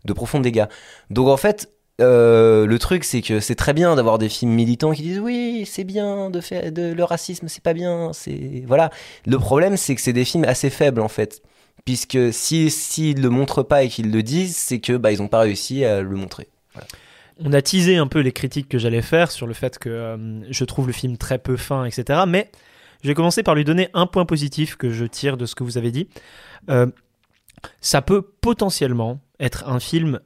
de profonds dégâts. Donc en fait, euh, le truc c'est que c'est très bien d'avoir des films militants qui disent oui c'est bien de faire de le racisme c'est pas bien c'est voilà le problème c'est que c'est des films assez faibles en fait puisque si s'ils le montrent pas et qu'ils le disent c'est que bah ils ont pas réussi à le montrer On a teasé un peu les critiques que j'allais faire sur le fait que euh, je trouve le film très peu fin, etc. Mais je vais commencer par lui donner un point positif que je tire de ce que vous avez dit. Euh, ça peut potentiellement être un film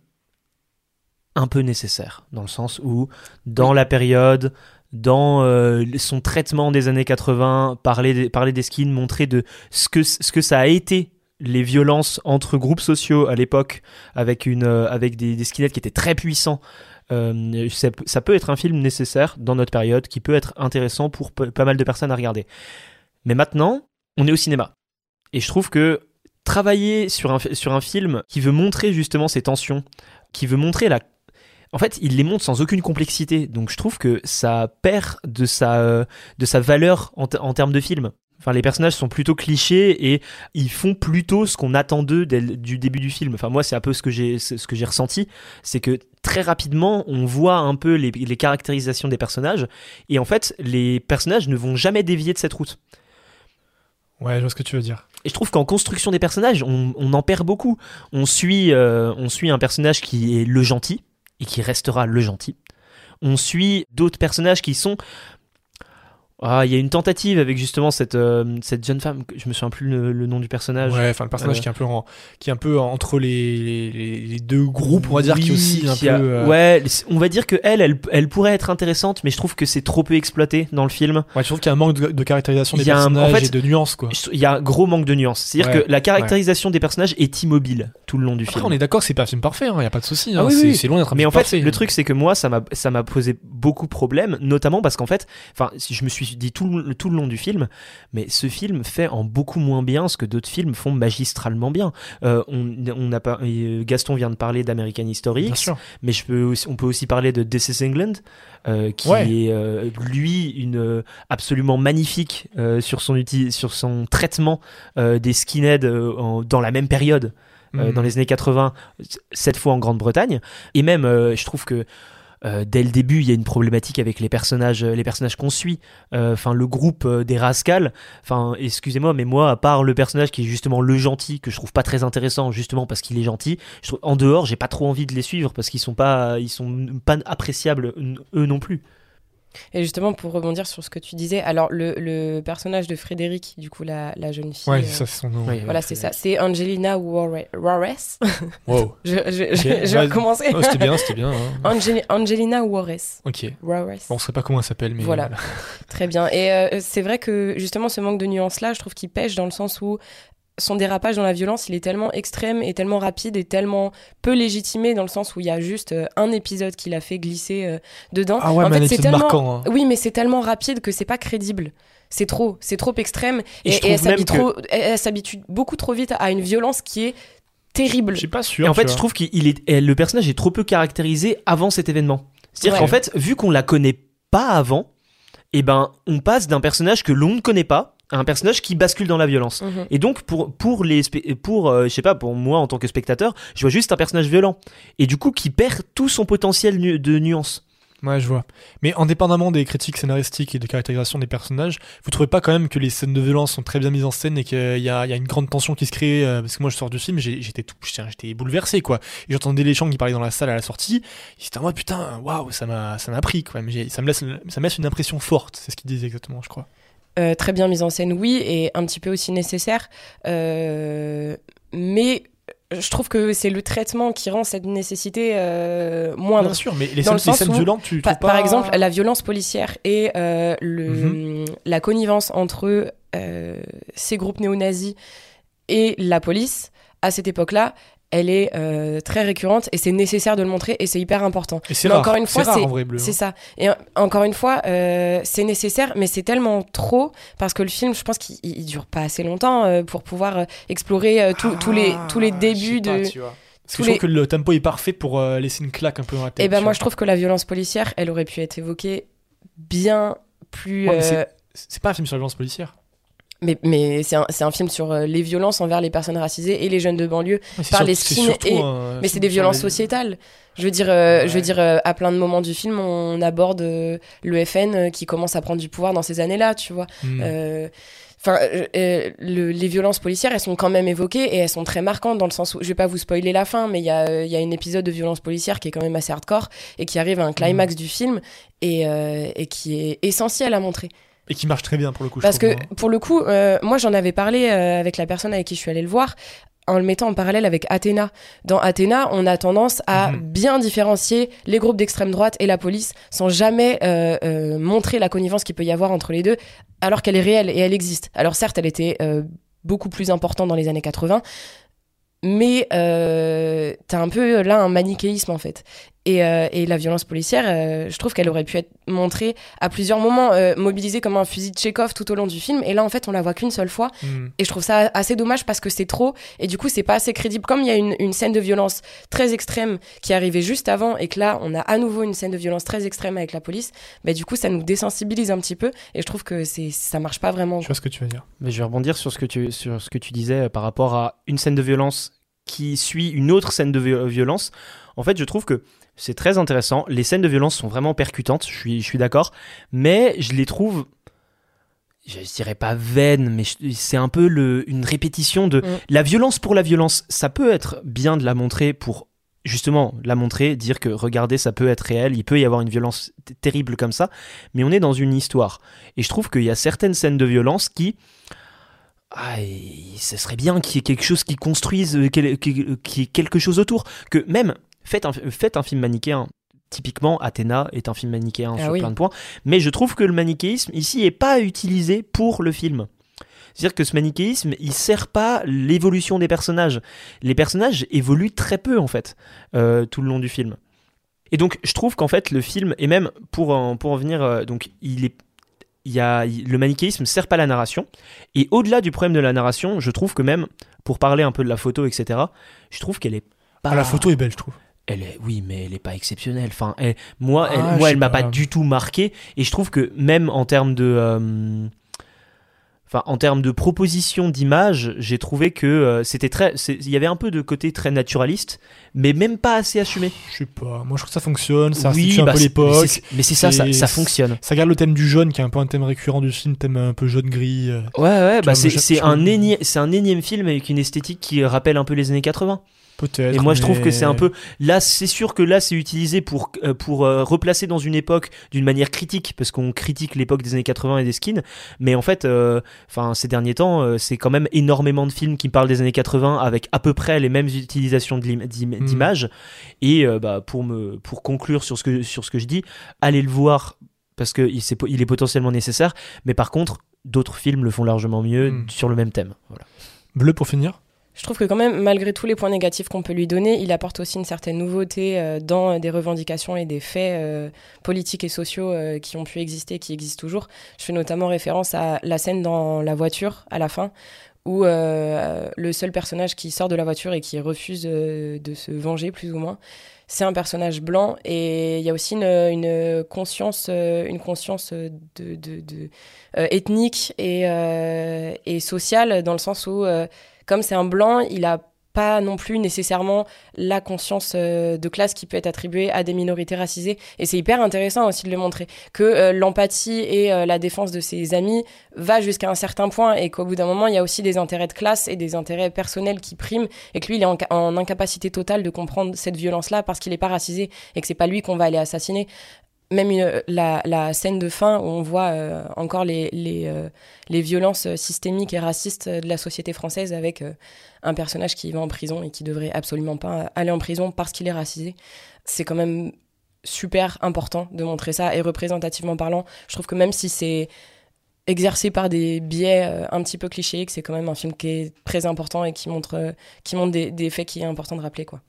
un peu nécessaire, dans le sens où, dans la période, dans euh, son traitement des années 80, parler des, parler des skins, montrer de ce que, ce que ça a été les violences entre groupes sociaux à l'époque, avec, une, euh, avec des, des skinheads qui étaient très puissants. Euh, ça, peut- ça peut être un film nécessaire dans notre période, qui peut être intéressant pour pas mal de personnes à regarder. Mais maintenant, on est au cinéma. Et je trouve que travailler sur un, sur un film qui veut montrer justement ces tensions, qui veut montrer la... En fait, il les montre sans aucune complexité. Donc je trouve que ça perd de sa, de sa valeur en, te- en termes de film. Enfin, les personnages sont plutôt clichés et ils font plutôt ce qu'on attend d'eux dès le- du début du film. Enfin, moi, c'est un peu ce que j'ai, ce ce que j'ai ressenti. C'est que très rapidement, on voit un peu les, les caractérisations des personnages. Et en fait, les personnages ne vont jamais dévier de cette route. Ouais, je vois ce que tu veux dire. Et je trouve qu'en construction des personnages, on, on en perd beaucoup. On suit, euh, on suit un personnage qui est le gentil et qui restera le gentil. On suit d'autres personnages qui sont. Ah, il y a une tentative avec justement cette, euh, cette jeune femme, je me souviens plus le, le nom du personnage. Ouais, enfin le personnage Euh, qui est un peu en- qui est un peu entre les, les, les deux groupes, on va dire, qui aussi un qui peu. a- euh, Ouais, on va dire que elle, elle, elle pourrait être intéressante, mais je trouve que c'est trop peu exploité dans le film. Ouais, je trouve qu'il y a un manque de, de caractérisation des un- en personnages fait, et de nuances, quoi. Il y a un gros manque de nuances. C'est-à-dire Ouais, que la caractérisation des personnages est immobile tout le long du Après, film. on est d'accord, c'est pas un film parfait, il y a pas de souci. Ah hein, oui, c'est oui. c'est loin d'être un Mais film en fait, parfait. le truc, c'est que moi, ça m'a, ça m'a posé beaucoup de problèmes, notamment parce qu'en fait, enfin, si je me suis dis tout le, tout le long du film, mais ce film fait en beaucoup moins bien ce que d'autres films font magistralement bien. Euh, on, on a pas, euh, Gaston vient de parler d'American History mais je peux aussi- on peut aussi parler de This is England, euh, qui Ouais. est euh, lui une absolument magnifique sur son sur son traitement des skinheads en- dans la même période. Mhm. dans les années 80, cette fois en Grande-Bretagne. Et même, je trouve que euh, dès le début, il y a une problématique avec les personnages, les personnages qu'on suit. Euh, Enfin, le groupe euh, des rascals. Enfin, excusez-moi, mais moi, à part le personnage qui est justement le gentil, que je trouve pas très intéressant, justement parce qu'il est gentil, en dehors, j'ai pas trop envie de les suivre parce qu'ils sont pas, ils sont pas appréciables eux non plus. Et justement, pour rebondir sur ce que tu disais, alors le, le personnage de Frédéric, du coup, la, la jeune fille. Ouais, euh, ça c'est son nom. Oui, Voilà, c'est ça. C'est Angelina Warre- Warres. Wow. je, vais ouais. recommencer. Oh, c'était bien, c'était bien. hein. Angeli- Angelina Warres. Ok. Warres. Bon, on sait pas comment elle s'appelle, mais Voilà. Très bien. Et euh, c'est vrai que justement, ce manque de nuance-là, je trouve qu'il pêche dans le sens où son dérapage dans la violence, il est tellement extrême et tellement rapide et tellement peu légitimé dans le sens où il y a juste euh, un épisode qu'il a fait glisser euh, dedans. Ah ouais, en fait, c'est tellement marquant, hein. Oui, mais c'est tellement rapide que c'est pas crédible. C'est trop, c'est trop extrême Et elle s'habitue même trop- elle- elle s'habitue beaucoup trop vite à une violence qui est terrible. Je suis pas sûr. Et en fait, vois. je trouve qu'il est, le personnage est trop peu caractérisé avant cet événement. C'est-à-dire Ouais. qu'en fait, vu qu'on la connaît pas avant, eh ben, on passe d'un personnage que l'on ne connaît pas un personnage qui bascule dans la violence. Mhm. Et donc pour pour les pour euh, je sais pas pour moi en tant que spectateur, je vois juste un personnage violent et du coup qui perd tout son potentiel nu- de nuance. Ouais, je vois. Mais indépendamment des critiques scénaristiques et de caractérisation des personnages, vous trouvez pas quand même que les scènes de violence sont très bien mises en scène et qu'il y a, il y a une grande tension qui se crée euh, Parce que moi, je sors du film, j'étais tout, j'étais bouleversé, quoi. Et j'entendais les gens qui parlaient dans la salle à la sortie. Ils étaient en mode putain, waouh, ça m'a, ça m'a pris, quoi. Mais j'ai- ça me laisse, ça me laisse une impression forte. C'est ce qu'ils disaient exactement, je crois. Euh, très bien mise en scène, oui, et un petit peu aussi nécessaire. Euh, mais je trouve que c'est le traitement qui rend cette nécessité euh, moindre. Bien sûr, mais les Dans scènes, le les sens scènes où, violentes, tu Pa- pas Par exemple, la violence policière et euh, le, Mhm. la connivence entre euh, ces groupes néo-nazis et la police, à cette époque-là, elle est euh, très récurrente et c'est nécessaire de le montrer et c'est hyper important. Et c'est encore une fois, c'est rare c'est en vrai bleu. c'est ça. Et encore une fois, euh, c'est nécessaire, mais c'est tellement trop parce que le film, je pense qu'il il- il dure pas assez longtemps euh, pour pouvoir euh, explorer euh, tous- tous les tous les Ah, débuts pas, de. tu vois. Parce que je trouve que le tempo est parfait pour euh, laisser une claque un peu dans la tête. Et ben tu moi, vois. je trouve que la violence policière, elle aurait pu être évoquée bien plus. Ouais, mais euh, c'est- c'est pas un film sur la violence policière. Mais, mais c'est un, film sur euh, les violences envers les personnes racisées et les jeunes de banlieue par les skins surtout et- un mais c'est des violences les- sociétales. Je veux dire, euh, je veux dire euh, à plein de moments du film, on aborde euh, le FN qui commence à prendre du pouvoir dans ces années-là, tu vois. Hmm. Enfin, le- les violences policières, elles sont quand même évoquées et elles sont très marquantes dans le sens où, je vais pas vous spoiler la fin, mais il y a, y a un épisode de violence policière qui est quand même assez hardcore et qui arrive à un Hmm. climax du film et, et qui est essentiel à montrer. Et qui marche très bien pour le coup. Parce que hein. pour le coup, euh, moi j'en avais parlé euh, avec la personne avec qui je suis allée le voir en le mettant en parallèle avec Athéna. Dans Athéna, on a tendance à Mhm. bien différencier les groupes d'extrême droite et la police sans jamais euh, euh, montrer la connivence qu'il peut y avoir entre les deux, alors qu'elle est réelle et elle existe. Alors certes, elle était euh, beaucoup plus importante dans les années 80, mais t'as un peu là un manichéisme en fait. Et, euh, et la violence policière, euh, je trouve qu'elle aurait pu être montrée à plusieurs moments, euh, mobilisée comme un fusil de Chekhov tout au long du film. Et là, en fait, on la voit qu'une seule fois. Hmm. Et je trouve ça assez dommage parce que c'est trop. Et du coup, c'est pas assez crédible. Comme il y a une, une scène de violence très extrême qui est arrivée juste avant et que là, on a à nouveau une scène de violence très extrême avec la police, bah, du coup, ça nous désensibilise un petit peu. Et je trouve que c'est ça marche pas vraiment. Je vois ce que tu veux dire. Mais je vais rebondir sur ce que tu, sur ce que tu disais par rapport à une scène de violence qui suit une autre scène de vi- violence. En fait, je trouve que c'est très intéressant. Les scènes de violence sont vraiment percutantes, je suis, je suis d'accord. Mais je les trouve, je dirais pas vaines, mais c'est un peu le, une répétition de Mm. la violence pour la violence. Ça peut être bien de la montrer pour justement la montrer, dire que regardez, ça peut être réel, il peut y avoir une violence terrible comme ça, mais on est dans une histoire. Et je trouve qu'il y a certaines scènes de violence qui ah, ce serait bien qu'il y ait quelque chose qui construise, euh, qui- qui ait quelque chose autour. Que même, faites un, faites un film manichéen. Typiquement, Athéna est un film manichéen Ah sur oui. plein de points. Mais je trouve que le manichéisme ici est pas utilisé pour le film. C'est-à-dire que ce manichéisme, il sert pas l'évolution des personnages. Les personnages évoluent très peu, en fait, euh, tout le long du film. Et donc, je trouve qu'en fait, le film, et même pour en, pour en venir, euh, donc, il est il y a, le manichéisme sert pas la narration. Et au-delà du problème de la narration, je trouve que même, pour parler un peu de la photo, etc., je trouve qu'elle est pas. Ah, la photo est belle, je trouve. Elle est, oui, mais elle est pas exceptionnelle. Enfin, elle- moi, elle, Ah, moi, elle m'a pas. pas. du tout marqué. Et je trouve que même en termes de, euh, enfin, en termes de proposition d'image, j'ai trouvé que euh, c'était très, il y avait un peu de côté très naturaliste, mais même pas assez assumé. Je sais pas. Moi, je trouve que ça fonctionne. Ça Oui, un bah, peu c'est- l'époque. mais c'est- ça, ça- ça fonctionne. Ça garde le thème du jaune, qui est un peu un thème récurrent du film, thème un peu jaune-gris. euh. Ouais, ouais, bah c'est un, énième, c'est un énième film avec une esthétique qui rappelle un peu les années 80. Et moi, je trouve que c'est un peu. Là, c'est sûr que là, c'est utilisé pour, euh, pour euh, replacer dans une époque d'une manière critique, parce qu'on critique l'époque des années 80 et des skins. Mais en fait, euh, ces derniers temps, euh, c'est quand même énormément de films qui parlent des années 80 avec à peu près les mêmes utilisations de l'im- d'im- Mm. d'images. Et bah, pour, me, pour conclure sur ce, que, sur ce que je dis, allez le voir parce qu'il est, il est potentiellement nécessaire. Mais par contre, d'autres films le font largement mieux Mm. sur le même thème. Voilà. Bleu pour finir. Je trouve que quand même, malgré tous les points négatifs qu'on peut lui donner, il apporte aussi une certaine nouveauté euh, dans des revendications et des faits euh, politiques et sociaux euh, qui ont pu exister, qui existent toujours. Je fais notamment référence à la scène dans la voiture à la fin, où euh, le seul personnage qui sort de la voiture et qui refuse euh, de se venger, plus ou moins, c'est un personnage blanc. Et il y a aussi une, conscience, euh, une conscience euh, de, euh, ethnique et, euh, et sociale, dans le sens où euh, comme c'est un blanc, il a pas non plus nécessairement la conscience euh, de classe qui peut être attribuée à des minorités racisées. Et c'est hyper intéressant aussi de le montrer, que euh, l'empathie et euh, la défense de ses amis va jusqu'à un certain point et qu'au bout d'un moment, il y a aussi des intérêts de classe et des intérêts personnels qui priment et que lui, il est en, ca- en incapacité totale de comprendre cette violence-là parce qu'il n'est pas racisé et que c'est pas lui qu'on va aller assassiner même la, scène de fin où on voit euh, encore euh, les violences systémiques et racistes de la société française avec euh, un personnage qui va en prison et qui devrait absolument pas aller en prison parce qu'il est racisé. C'est quand même super important de montrer ça et représentativement parlant, je trouve que même si c'est exercé par des biais un petit peu clichés, que c'est quand même un film qui est très important et qui montre, qui montre des, des faits qui est important de rappeler. quoi.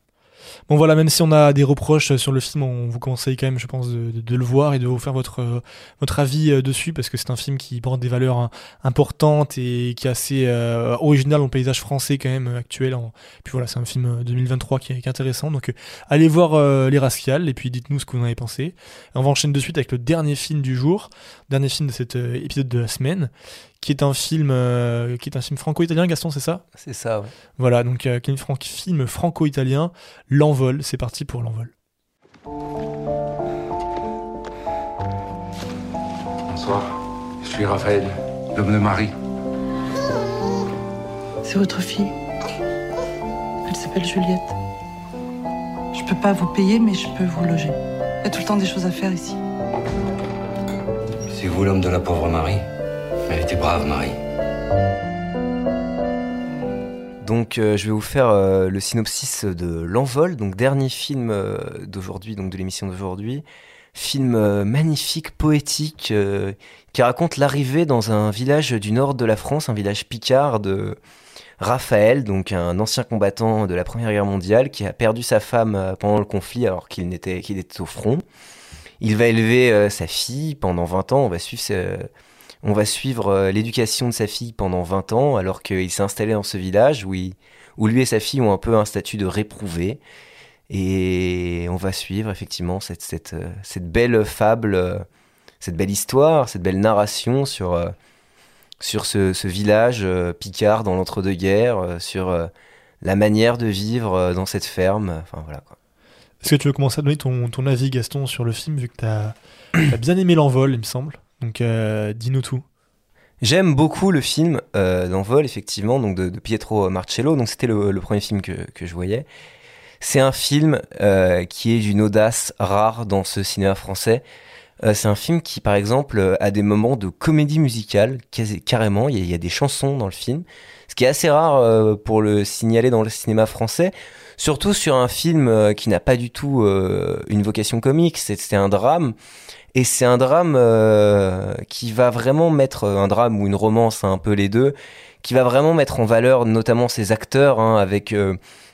Bon voilà, même si on a des reproches sur le film, on vous conseille quand même, je pense, de, le voir et de vous faire votre, euh, votre avis euh, dessus, parce que c'est un film qui porte des valeurs hein, importantes et qui est assez euh, original dans paysage français quand même euh, actuel. Puis voilà, c'est un film euh, 2023 qui est, qui est intéressant, donc euh, allez voir euh, Les Rascals et puis dites-nous ce que vous en avez pensé. On va enchaîner de suite avec le dernier film du jour, dernier film de cet euh, épisode de la semaine, qui est un film, euh, qui est un film franco-italien, Gaston, c'est ça? C'est ça, ouais. Voilà, donc euh, qui est un fran- film franco-italien, L'Envol, c'est parti pour L'Envol. Bonsoir, je suis Raphaël, l'homme de Marie. C'est votre fille. Elle s'appelle Juliette. Je peux pas vous payer, mais je peux vous loger. Il y a tout le temps des choses à faire ici. C'est vous l'homme de la pauvre Marie? Elle était brave, Marie. Donc euh, je vais vous faire euh, le synopsis de L'Envol, donc dernier film euh, d'aujourd'hui, donc de l'émission d'aujourd'hui. Film magnifique, poétique, qui raconte l'arrivée dans un village du nord de la France, un village picard de Raphaël, donc un ancien combattant de la Première Guerre mondiale, qui a perdu sa femme pendant le conflit alors qu'il n'était qu'il était au front. Il va élever sa fille pendant 20 ans, on va suivre sa- on va suivre euh, l'éducation de sa fille pendant 20 ans, alors qu'il s'est installé dans ce village où, il- où lui et sa fille ont un peu un statut de réprouvé. Et on va suivre effectivement cette, cette, euh, cette belle fable, euh, cette belle histoire, cette belle narration sur, sur ce, ce village picard dans l'entre-deux-guerres, sur la manière de vivre dans cette ferme. Enfin voilà quoi. Est-ce que tu veux commencer à donner ton, ton avis, Gaston, sur le film, vu que tu bien aimé l'envol, il me semble? Donc, euh, dis-nous tout. J'aime beaucoup le film euh, d'envol, effectivement, donc de, Pietro Marcello. Donc c'était le, premier film que, que je voyais. C'est un film euh, qui est d'une audace rare dans ce cinéma français. Euh, c'est un film qui, par exemple, euh, a des moments de comédie musicale, carrément. Il y, a, des chansons dans le film, ce qui est assez rare euh, pour le signaler dans le cinéma français. Surtout sur un film qui n'a pas du tout une vocation comique. C'est un drame. Et c'est un drame qui va vraiment mettre un drame ou une romance, hein, un peu les deux, qui va vraiment mettre en valeur notamment ces acteurs, hein, avec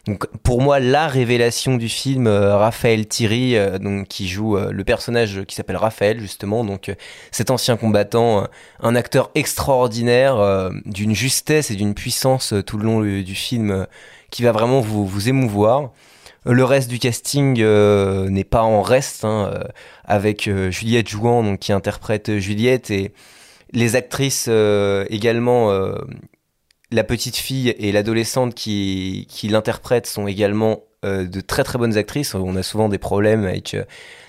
Donc pour moi, la révélation du film, euh, Raphaël Thierry, euh, donc qui joue euh, le personnage qui s'appelle Raphaël justement, donc cet ancien combattant, un acteur extraordinaire, d'une justesse et d'une puissance tout le long du film, qui va vraiment vous, vous émouvoir. Le reste du casting n'est pas en reste, hein, avec Juliette Jouan donc, qui interprète Juliette et les actrices également. La petite fille et l'adolescente qui, qui l'interprètent sont également euh, de très très bonnes actrices. On a souvent des problèmes avec euh,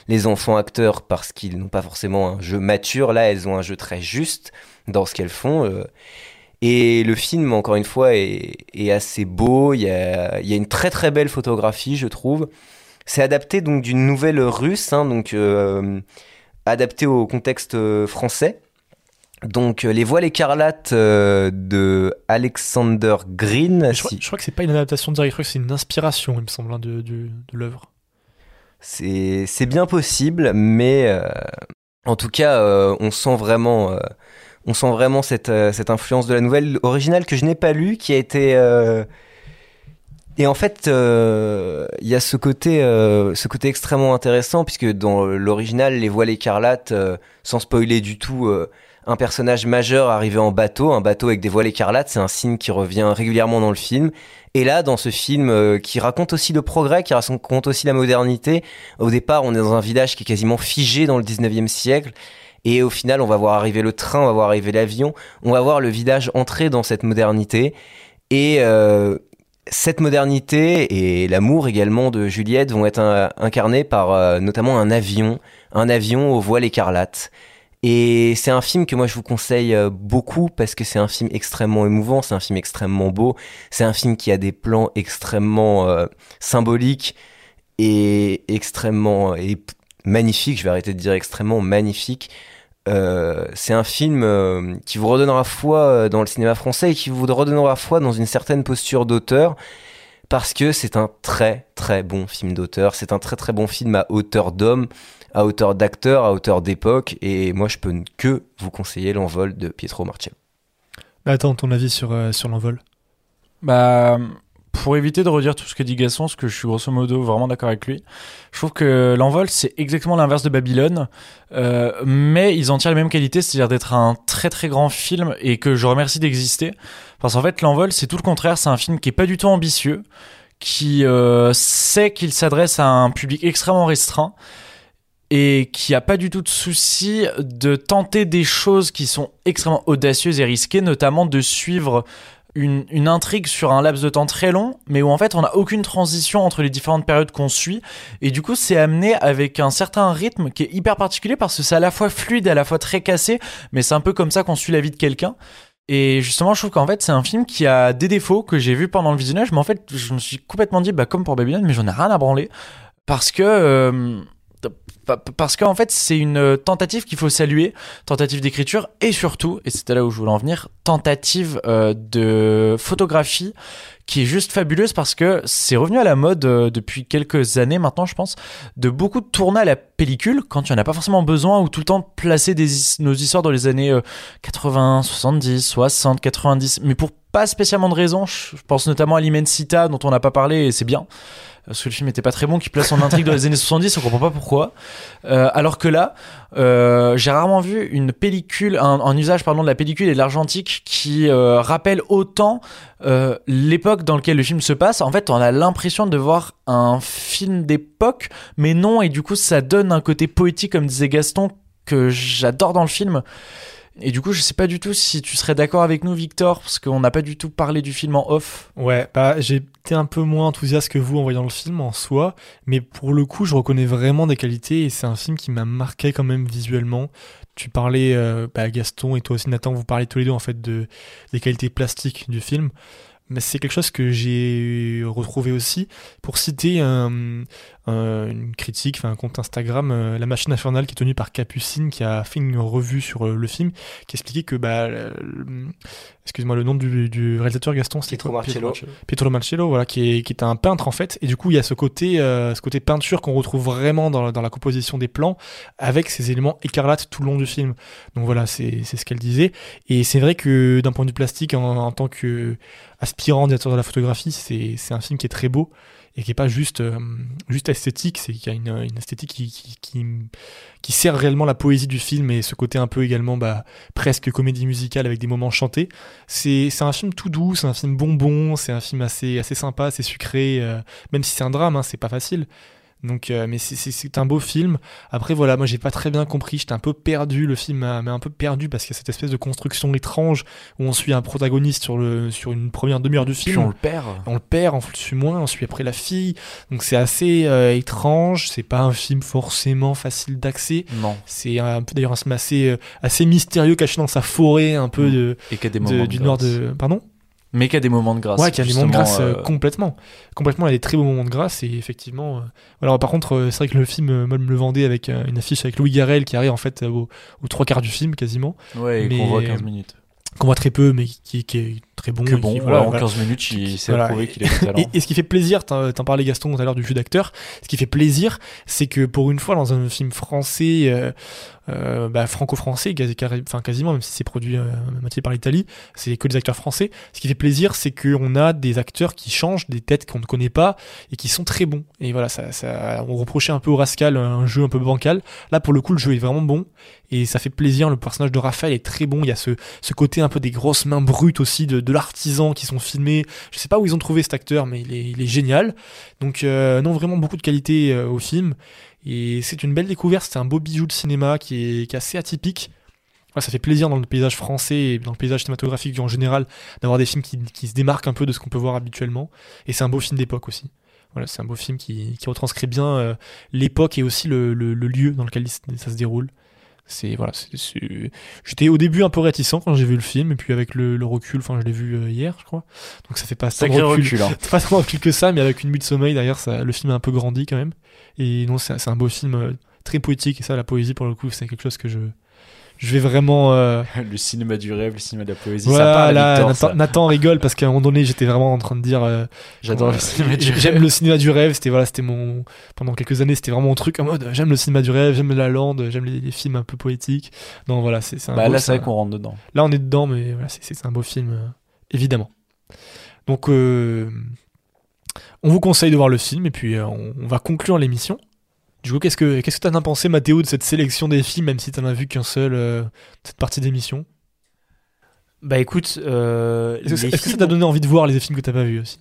les enfants acteurs parce qu'ils n'ont pas forcément un jeu mature. Là, elles ont un jeu très juste dans ce qu'elles font. euh. Et le film, encore une fois, est, assez beau. Il y, a, une très très belle photographie, je trouve. C'est adapté donc d'une nouvelle russe, hein, donc adapté au contexte français. Donc euh, les voiles écarlates euh, de Alexander Green. Je, crois, je crois que c'est pas une adaptation directe, je crois que c'est une inspiration, il me semble, hein, de, de, de l'œuvre. C'est bien possible, mais euh, en tout cas, euh, on sent vraiment, on sent vraiment cette, cette influence de la nouvelle originale que je n'ai pas lue, qui a été. Et en fait, euh, il y a ce côté, euh, ce côté extrêmement intéressant, puisque dans l'original, les voiles écarlates, euh, sans spoiler du tout, un personnage majeur arrivé en bateau, un bateau avec des voiles écarlates, c'est un signe qui revient régulièrement dans le film. Et là, dans ce film euh, qui raconte aussi le progrès, qui raconte aussi la modernité, au départ, on est dans un village qui est quasiment figé dans le 19e siècle. Et au final, on va voir arriver le train, on va voir arriver l'avion, on va voir le village entrer dans cette modernité. Et euh, cette modernité et l'amour également de Juliette vont être euh, incarnés par notamment un avion, un avion aux voiles écarlates. Et c'est un film que moi je vous conseille euh, beaucoup parce que c'est un film extrêmement émouvant, c'est un film extrêmement beau, c'est un film qui a des plans extrêmement euh, symboliques et extrêmement et p- magnifiques, je vais arrêter de dire extrêmement magnifiques. Euh, c'est un film euh, qui vous redonnera foi euh, dans le cinéma français et qui vous redonnera foi dans une certaine posture d'auteur parce que c'est un très très bon film d'auteur, c'est un très très bon film à hauteur d'homme, à hauteur d'acteur, à hauteur d'époque et moi je peux que vous conseiller l'envol de Pietro Marcello. Bah, attends, ton avis sur, euh, sur l'envol? Bah, pour éviter de redire tout ce que dit Gaston, parce que je suis grosso modo vraiment d'accord avec lui, je trouve que l'envol, c'est exactement l'inverse de Babylone, euh, mais ils en tirent les mêmes qualités, c'est-à-dire d'être un très très grand film et que je remercie d'exister. Parce qu'en fait, l'envol, c'est tout le contraire, c'est un film qui est pas du tout ambitieux, qui euh, sait qu'il s'adresse à un public extrêmement restreint et qui a pas du tout de souci de tenter des choses qui sont extrêmement audacieuses et risquées, notamment de suivre une, intrigue sur un laps de temps très long, mais où en fait on n'a aucune transition entre les différentes périodes qu'on suit, et du coup c'est amené avec un certain rythme qui est hyper particulier parce que c'est à la fois fluide et à la fois très cassé, mais c'est un peu comme ça qu'on suit la vie de quelqu'un. Et justement, je trouve qu'en fait, c'est un film qui a des défauts que j'ai vus pendant le visionnage, mais en fait, je me suis complètement dit, bah, comme pour Babylone, mais j'en ai rien à branler. Parce que. euh, parce qu'en fait, c'est une tentative qu'il faut saluer, tentative d'écriture, et surtout, et c'était là où je voulais en venir, tentative euh, de photographie qui est juste fabuleuse parce que c'est revenu à la mode euh, depuis quelques années maintenant, je pense, de beaucoup tourner à la pellicule quand il n'y en a pas forcément besoin ou tout le temps placer nos histoires dans les années euh, 80, 70, 60, 90, mais pour pas spécialement de raison. Je je pense notamment à l'Immensita dont on n'a pas parlé et c'est bien. Parce que le film était pas très bon, qui place son intrigue dans les années 70, on comprend pas pourquoi. Euh, alors que là, euh, j'ai rarement vu une pellicule, un, usage pardon de la pellicule et de l'argentique qui euh, rappelle autant l'époque dans laquelle le film se passe. En fait, on a l'impression de voir un film d'époque, mais non, et du coup, ça donne un côté poétique, comme disait Gaston, que j'adore dans le film. Et du coup, je sais pas du tout si tu serais d'accord avec nous, Victor, parce qu'on n'a pas du tout parlé du film en off. Ouais, bah été un peu moins enthousiaste que vous en voyant le film en soi, mais pour le coup, je reconnais vraiment des qualités et c'est un film qui m'a marqué quand même visuellement. Tu parlais, euh, bah, Gaston et toi aussi Nathan, vous parlez tous les deux en fait de des qualités plastiques du film. Mais c'est quelque chose que j'ai retrouvé aussi. Pour citer un- un- une critique, enfin un compte Instagram, euh, La Machine Infernale, qui est tenue par Capucine, qui a fait une revue sur euh, le film, qui expliquait que, bah, excuse-moi, le nom du, du réalisateur Gaston, c'était Pietro Marcello. Pietro Marcello, voilà, qui est, qui est un peintre en fait. Et du coup, il y a ce côté, euh, ce côté peinture qu'on retrouve vraiment dans, la- dans la composition des plans, avec ces éléments écarlates tout le long du film. Donc voilà, c'est c'est ce qu'elle disait. Et c'est vrai que d'un point de vue plastique, en, en tant que inspirant directeur de la photographie. C'est c'est un film qui est très beau et qui est pas juste euh, juste esthétique. C'est qu'il y a une, une esthétique qui, qui, qui, qui sert réellement la poésie du film et ce côté un peu également bah, presque comédie musicale avec des moments chantés. C'est c'est un film tout doux, c'est un film bonbon, c'est un film assez assez sympa, assez sucré. euh, même si c'est un drame, hein, c'est pas facile. Donc, euh, mais c'est- un beau film. Après, voilà, moi j'ai pas très bien compris, j'étais un peu perdu. Le film m'a un peu perdu parce qu'il y a cette espèce de construction étrange où on suit un protagoniste sur, le, sur une première demi-heure du film. Puis on le perd. On le perd, on le suit moins, on suit après la fille. Donc c'est assez euh, étrange. C'est pas un film forcément facile d'accès. Non. C'est un peu d'ailleurs un film assez, euh, assez mystérieux, caché dans sa forêt, un peu de, Et des de- du nord de. Pardon? Mais qui a des moments de grâce. Ouais, qui a des moments de grâce euh, euh, complètement. Complètement, il y a des très beaux moments de grâce et effectivement. euh, voilà, par contre, euh, c'est vrai que le film, euh, me le vendait avec euh, une affiche avec Louis Garrel qui arrive en fait euh, au- aux trois quarts du film quasiment. Ouais, et qu'on Mais, voit euh, 15 minutes. Qu'on voit très peu, mais qui, qui est très bon. Que bon, qui- voilà, en voilà. 15 minutes, il s'est Voilà. prouvé qu'il du talent. Et, et ce qui fait plaisir, t'en parlais Gaston tout à l'heure du jeu d'acteur, ce qui fait plaisir, c'est que pour une fois dans un film français, euh, bah, franco-français, enfin quasiment, même si c'est produit euh, à moitié par l'Italie, c'est que des acteurs français. Ce qui fait plaisir, c'est qu'on a des acteurs qui changent, des têtes qu'on ne connaît pas et qui sont très bons. Et voilà, ça, ça, on reprochait un peu au Rascal un jeu un peu bancal. Là, pour le coup, le jeu est vraiment bon et ça fait plaisir. Le personnage de Raphaël est très bon. Il y a ce, côté un peu des grosses mains brutes aussi de, l'artisan qui sont filmés. Je sais pas où ils ont trouvé cet acteur, mais il est, il est génial. Donc, euh, non, vraiment beaucoup de qualité euh, au film. Et c'est une belle découverte. C'est un beau bijou de cinéma qui est, qui est assez atypique. Ouais, ça fait plaisir dans le paysage français et dans le paysage cinématographique en général d'avoir des films qui, qui se démarquent un peu de ce qu'on peut voir habituellement. Et c'est un beau film d'époque aussi. Voilà, c'est un beau film qui, qui retranscrit bien euh, l'époque et aussi le, le- le lieu dans lequel ça se déroule. C'est voilà, j'étais au début un peu réticent quand j'ai vu le film et puis avec le, le recul, enfin je l'ai vu euh, hier, je crois. Donc ça fait pas tant de Sacré recul, hein. pas tant de recul que ça, mais avec une nuit de sommeil derrière, ça, le film a un peu grandi quand même. Et non, c'est un beau film euh, très poétique et ça, la poésie pour le coup, c'est quelque chose que je je vais vraiment. euh, Le cinéma du rêve, le cinéma de la poésie, voilà, Nathan. Nathan rigole parce qu'à un moment donné, j'étais vraiment en train de dire. euh, J'adore le cinéma du J'aime rêve. le cinéma du rêve. C'était voilà, c'était mon pendant quelques années, c'était vraiment mon truc en mode j'aime le cinéma du rêve, j'aime la lande, j'aime les, les films un peu poétiques. Non, voilà, c'est Bah, beau- là, c'est vrai qu'on rentre dedans. Là, on est dedans, mais voilà, c'est- c'est un beau film, euh, évidemment. Donc, euh, on vous conseille de voir le film et puis euh, on, on va conclure l'émission. Du coup, qu'est-ce que qu'est-ce que t'en as pensé, Mathéo, de cette sélection des films, même si t'en as vu qu'un seul euh, cette partie d'émission? Bah écoute, euh, Est-ce que, ça- que t'a donné envie de voir les films que t'as pas vus aussi?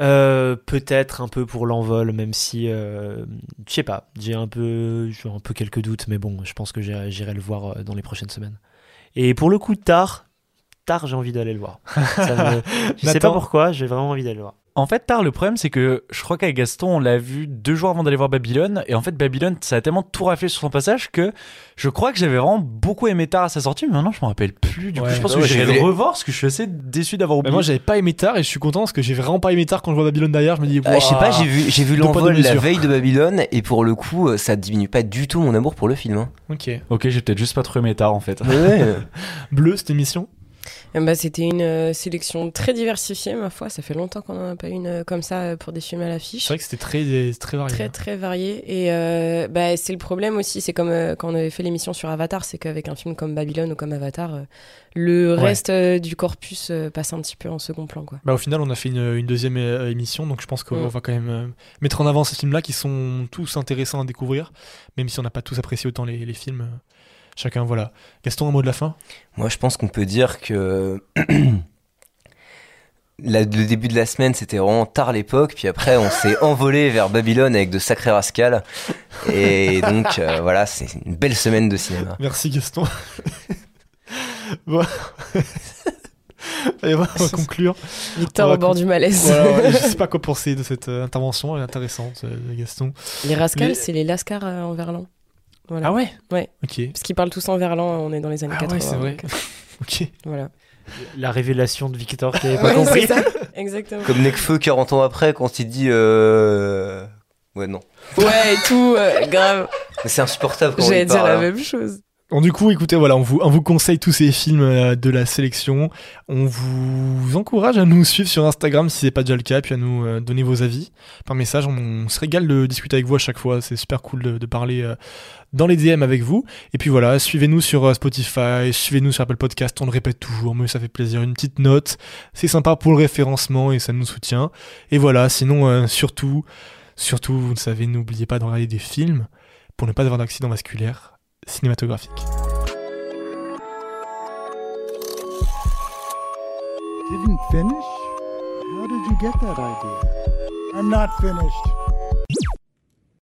Euh, peut-être un peu pour l'envol, même si je sais pas, j'ai un peu, j'ai un peu quelques doutes, mais bon, je pense que j'irai le voir dans les prochaines semaines. Et pour le coup, tard, tard, j'ai envie d'aller le voir. Ça me- je sais pas pourquoi, j'ai vraiment envie d'aller le voir. En fait, tard, le problème, c'est que je crois qu'avec Gaston, on l'a vu deux jours avant d'aller voir Babylone. Et en fait, Babylone, ça a tellement tout raflé sur son passage que je crois que j'avais vraiment beaucoup aimé tard à sa sortie. Mais maintenant, je me rappelle plus. Du coup, Ouais, je pense bah que ouais, j'irai j'ai- le revoir parce que je suis assez déçu d'avoir oublié. Moi, j'avais pas aimé tard et je suis content parce que j'ai vraiment pas aimé tard quand je vois Babylone derrière. Je me dis, Euh, je sais pas, j'ai vu, j'ai vu l'envol la veille de Babylone et pour le coup, euh, ça diminue pas du tout mon amour pour le film. hein. Ok. Ok, j'ai peut-être juste pas trop aimé tard en fait. Ouais. Bleu, cette émission Eh ben, C'était une euh, sélection très diversifiée, ma foi. Ça fait longtemps qu'on n'en a pas une euh, comme ça euh, pour des films à l'affiche. C'est vrai que c'était très, très varié. Très hein. très varié et bah, c'est le problème aussi c'est comme quand on avait fait l'émission sur Avatar c'est qu'avec un film comme Babylone ou comme Avatar le Ouais. reste du corpus passe un petit peu en second plan quoi Bah, au final, on a fait une, une deuxième émission, donc je pense qu'on Mm. va quand même mettre en avant ces films-là qui sont tous intéressants à découvrir, même si on n'a pas tous apprécié autant les, les films. Chacun, voilà. Gaston, un mot de la fin? Moi, je pense qu'on peut dire que la- le début de la semaine, c'était vraiment tard l'époque, puis après, on s'est envolé vers Babylone avec de sacrés rascals. Et donc, euh, voilà, c'est une belle semaine de cinéma. Merci Gaston. bon. Allez, on va on va conclure. Victor va au bord con- du malaise. Voilà, ouais, je sais pas quoi penser de cette euh, intervention elle est intéressante euh, Gaston. les rascals Les- c'est les lascars euh, en verlan voilà. Ah ouais ouais Ok. parce qu'ils parlent tous en verlan on est dans les années Ah 80 ouais, c'est vrai. donc, ok. voilà La révélation de Victor qui avait pas Ouais, compris. ça. exactement Comme Necfeu 40 ans après, quand il dit. Euh... Ouais, non. ouais et tout euh, grave c'est insupportable quand j'allais dire parle. la hein. même chose Bon, du coup, écoutez, voilà, on vous, on vous conseille tous ces films euh, de la sélection. On vous encourage à nous suivre sur Instagram si c'est pas déjà le cas, puis à nous euh, donner vos avis par message. On, se régale de discuter avec vous à chaque fois. C'est super cool de, parler euh, dans les DM avec vous. Et puis voilà, suivez-nous sur Spotify, suivez-nous sur Apple Podcast. On le répète toujours, mais ça fait plaisir. Une petite note, c'est sympa pour le référencement et ça nous soutient. Et voilà, sinon, surtout, surtout, vous le savez, n'oubliez pas de regarder des films pour ne pas avoir d'accident vasculaire cinématographique. Didn't finish? How did you get that idea? I'm not finished.